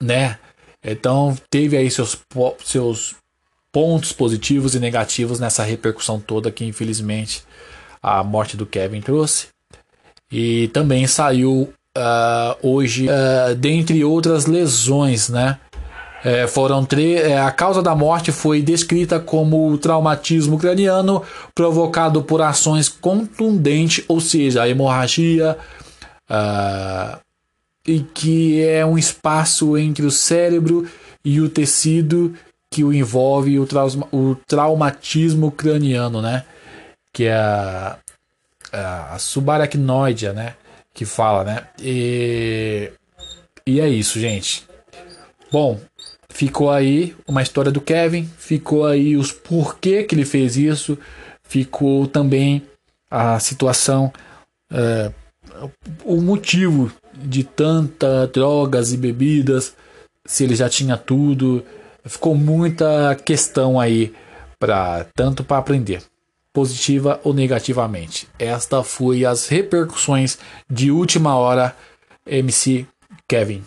né? Então, teve aí seus, seus pontos positivos e negativos nessa repercussão toda que infelizmente a morte do Kevin trouxe. E também saiu uh, hoje, uh, dentre outras lesões, né? É, foram é, a causa da morte foi descrita como traumatismo craniano provocado por ações contundentes, ou seja, a hemorragia, uh, e que é um espaço entre o cérebro e o tecido que o envolve o, o traumatismo craniano, né? Que é a, a, subaracnoidea, né? Que fala, né? E, e é isso, gente. Bom, ficou aí uma história do Kevin, ficou aí os porquê que ele fez isso, ficou também a situação, é, o motivo de tanta drogas e bebidas, se ele já tinha tudo, ficou muita questão aí para tanto para aprender, positiva ou negativamente. Esta foi as repercussões de última hora MC Kevin.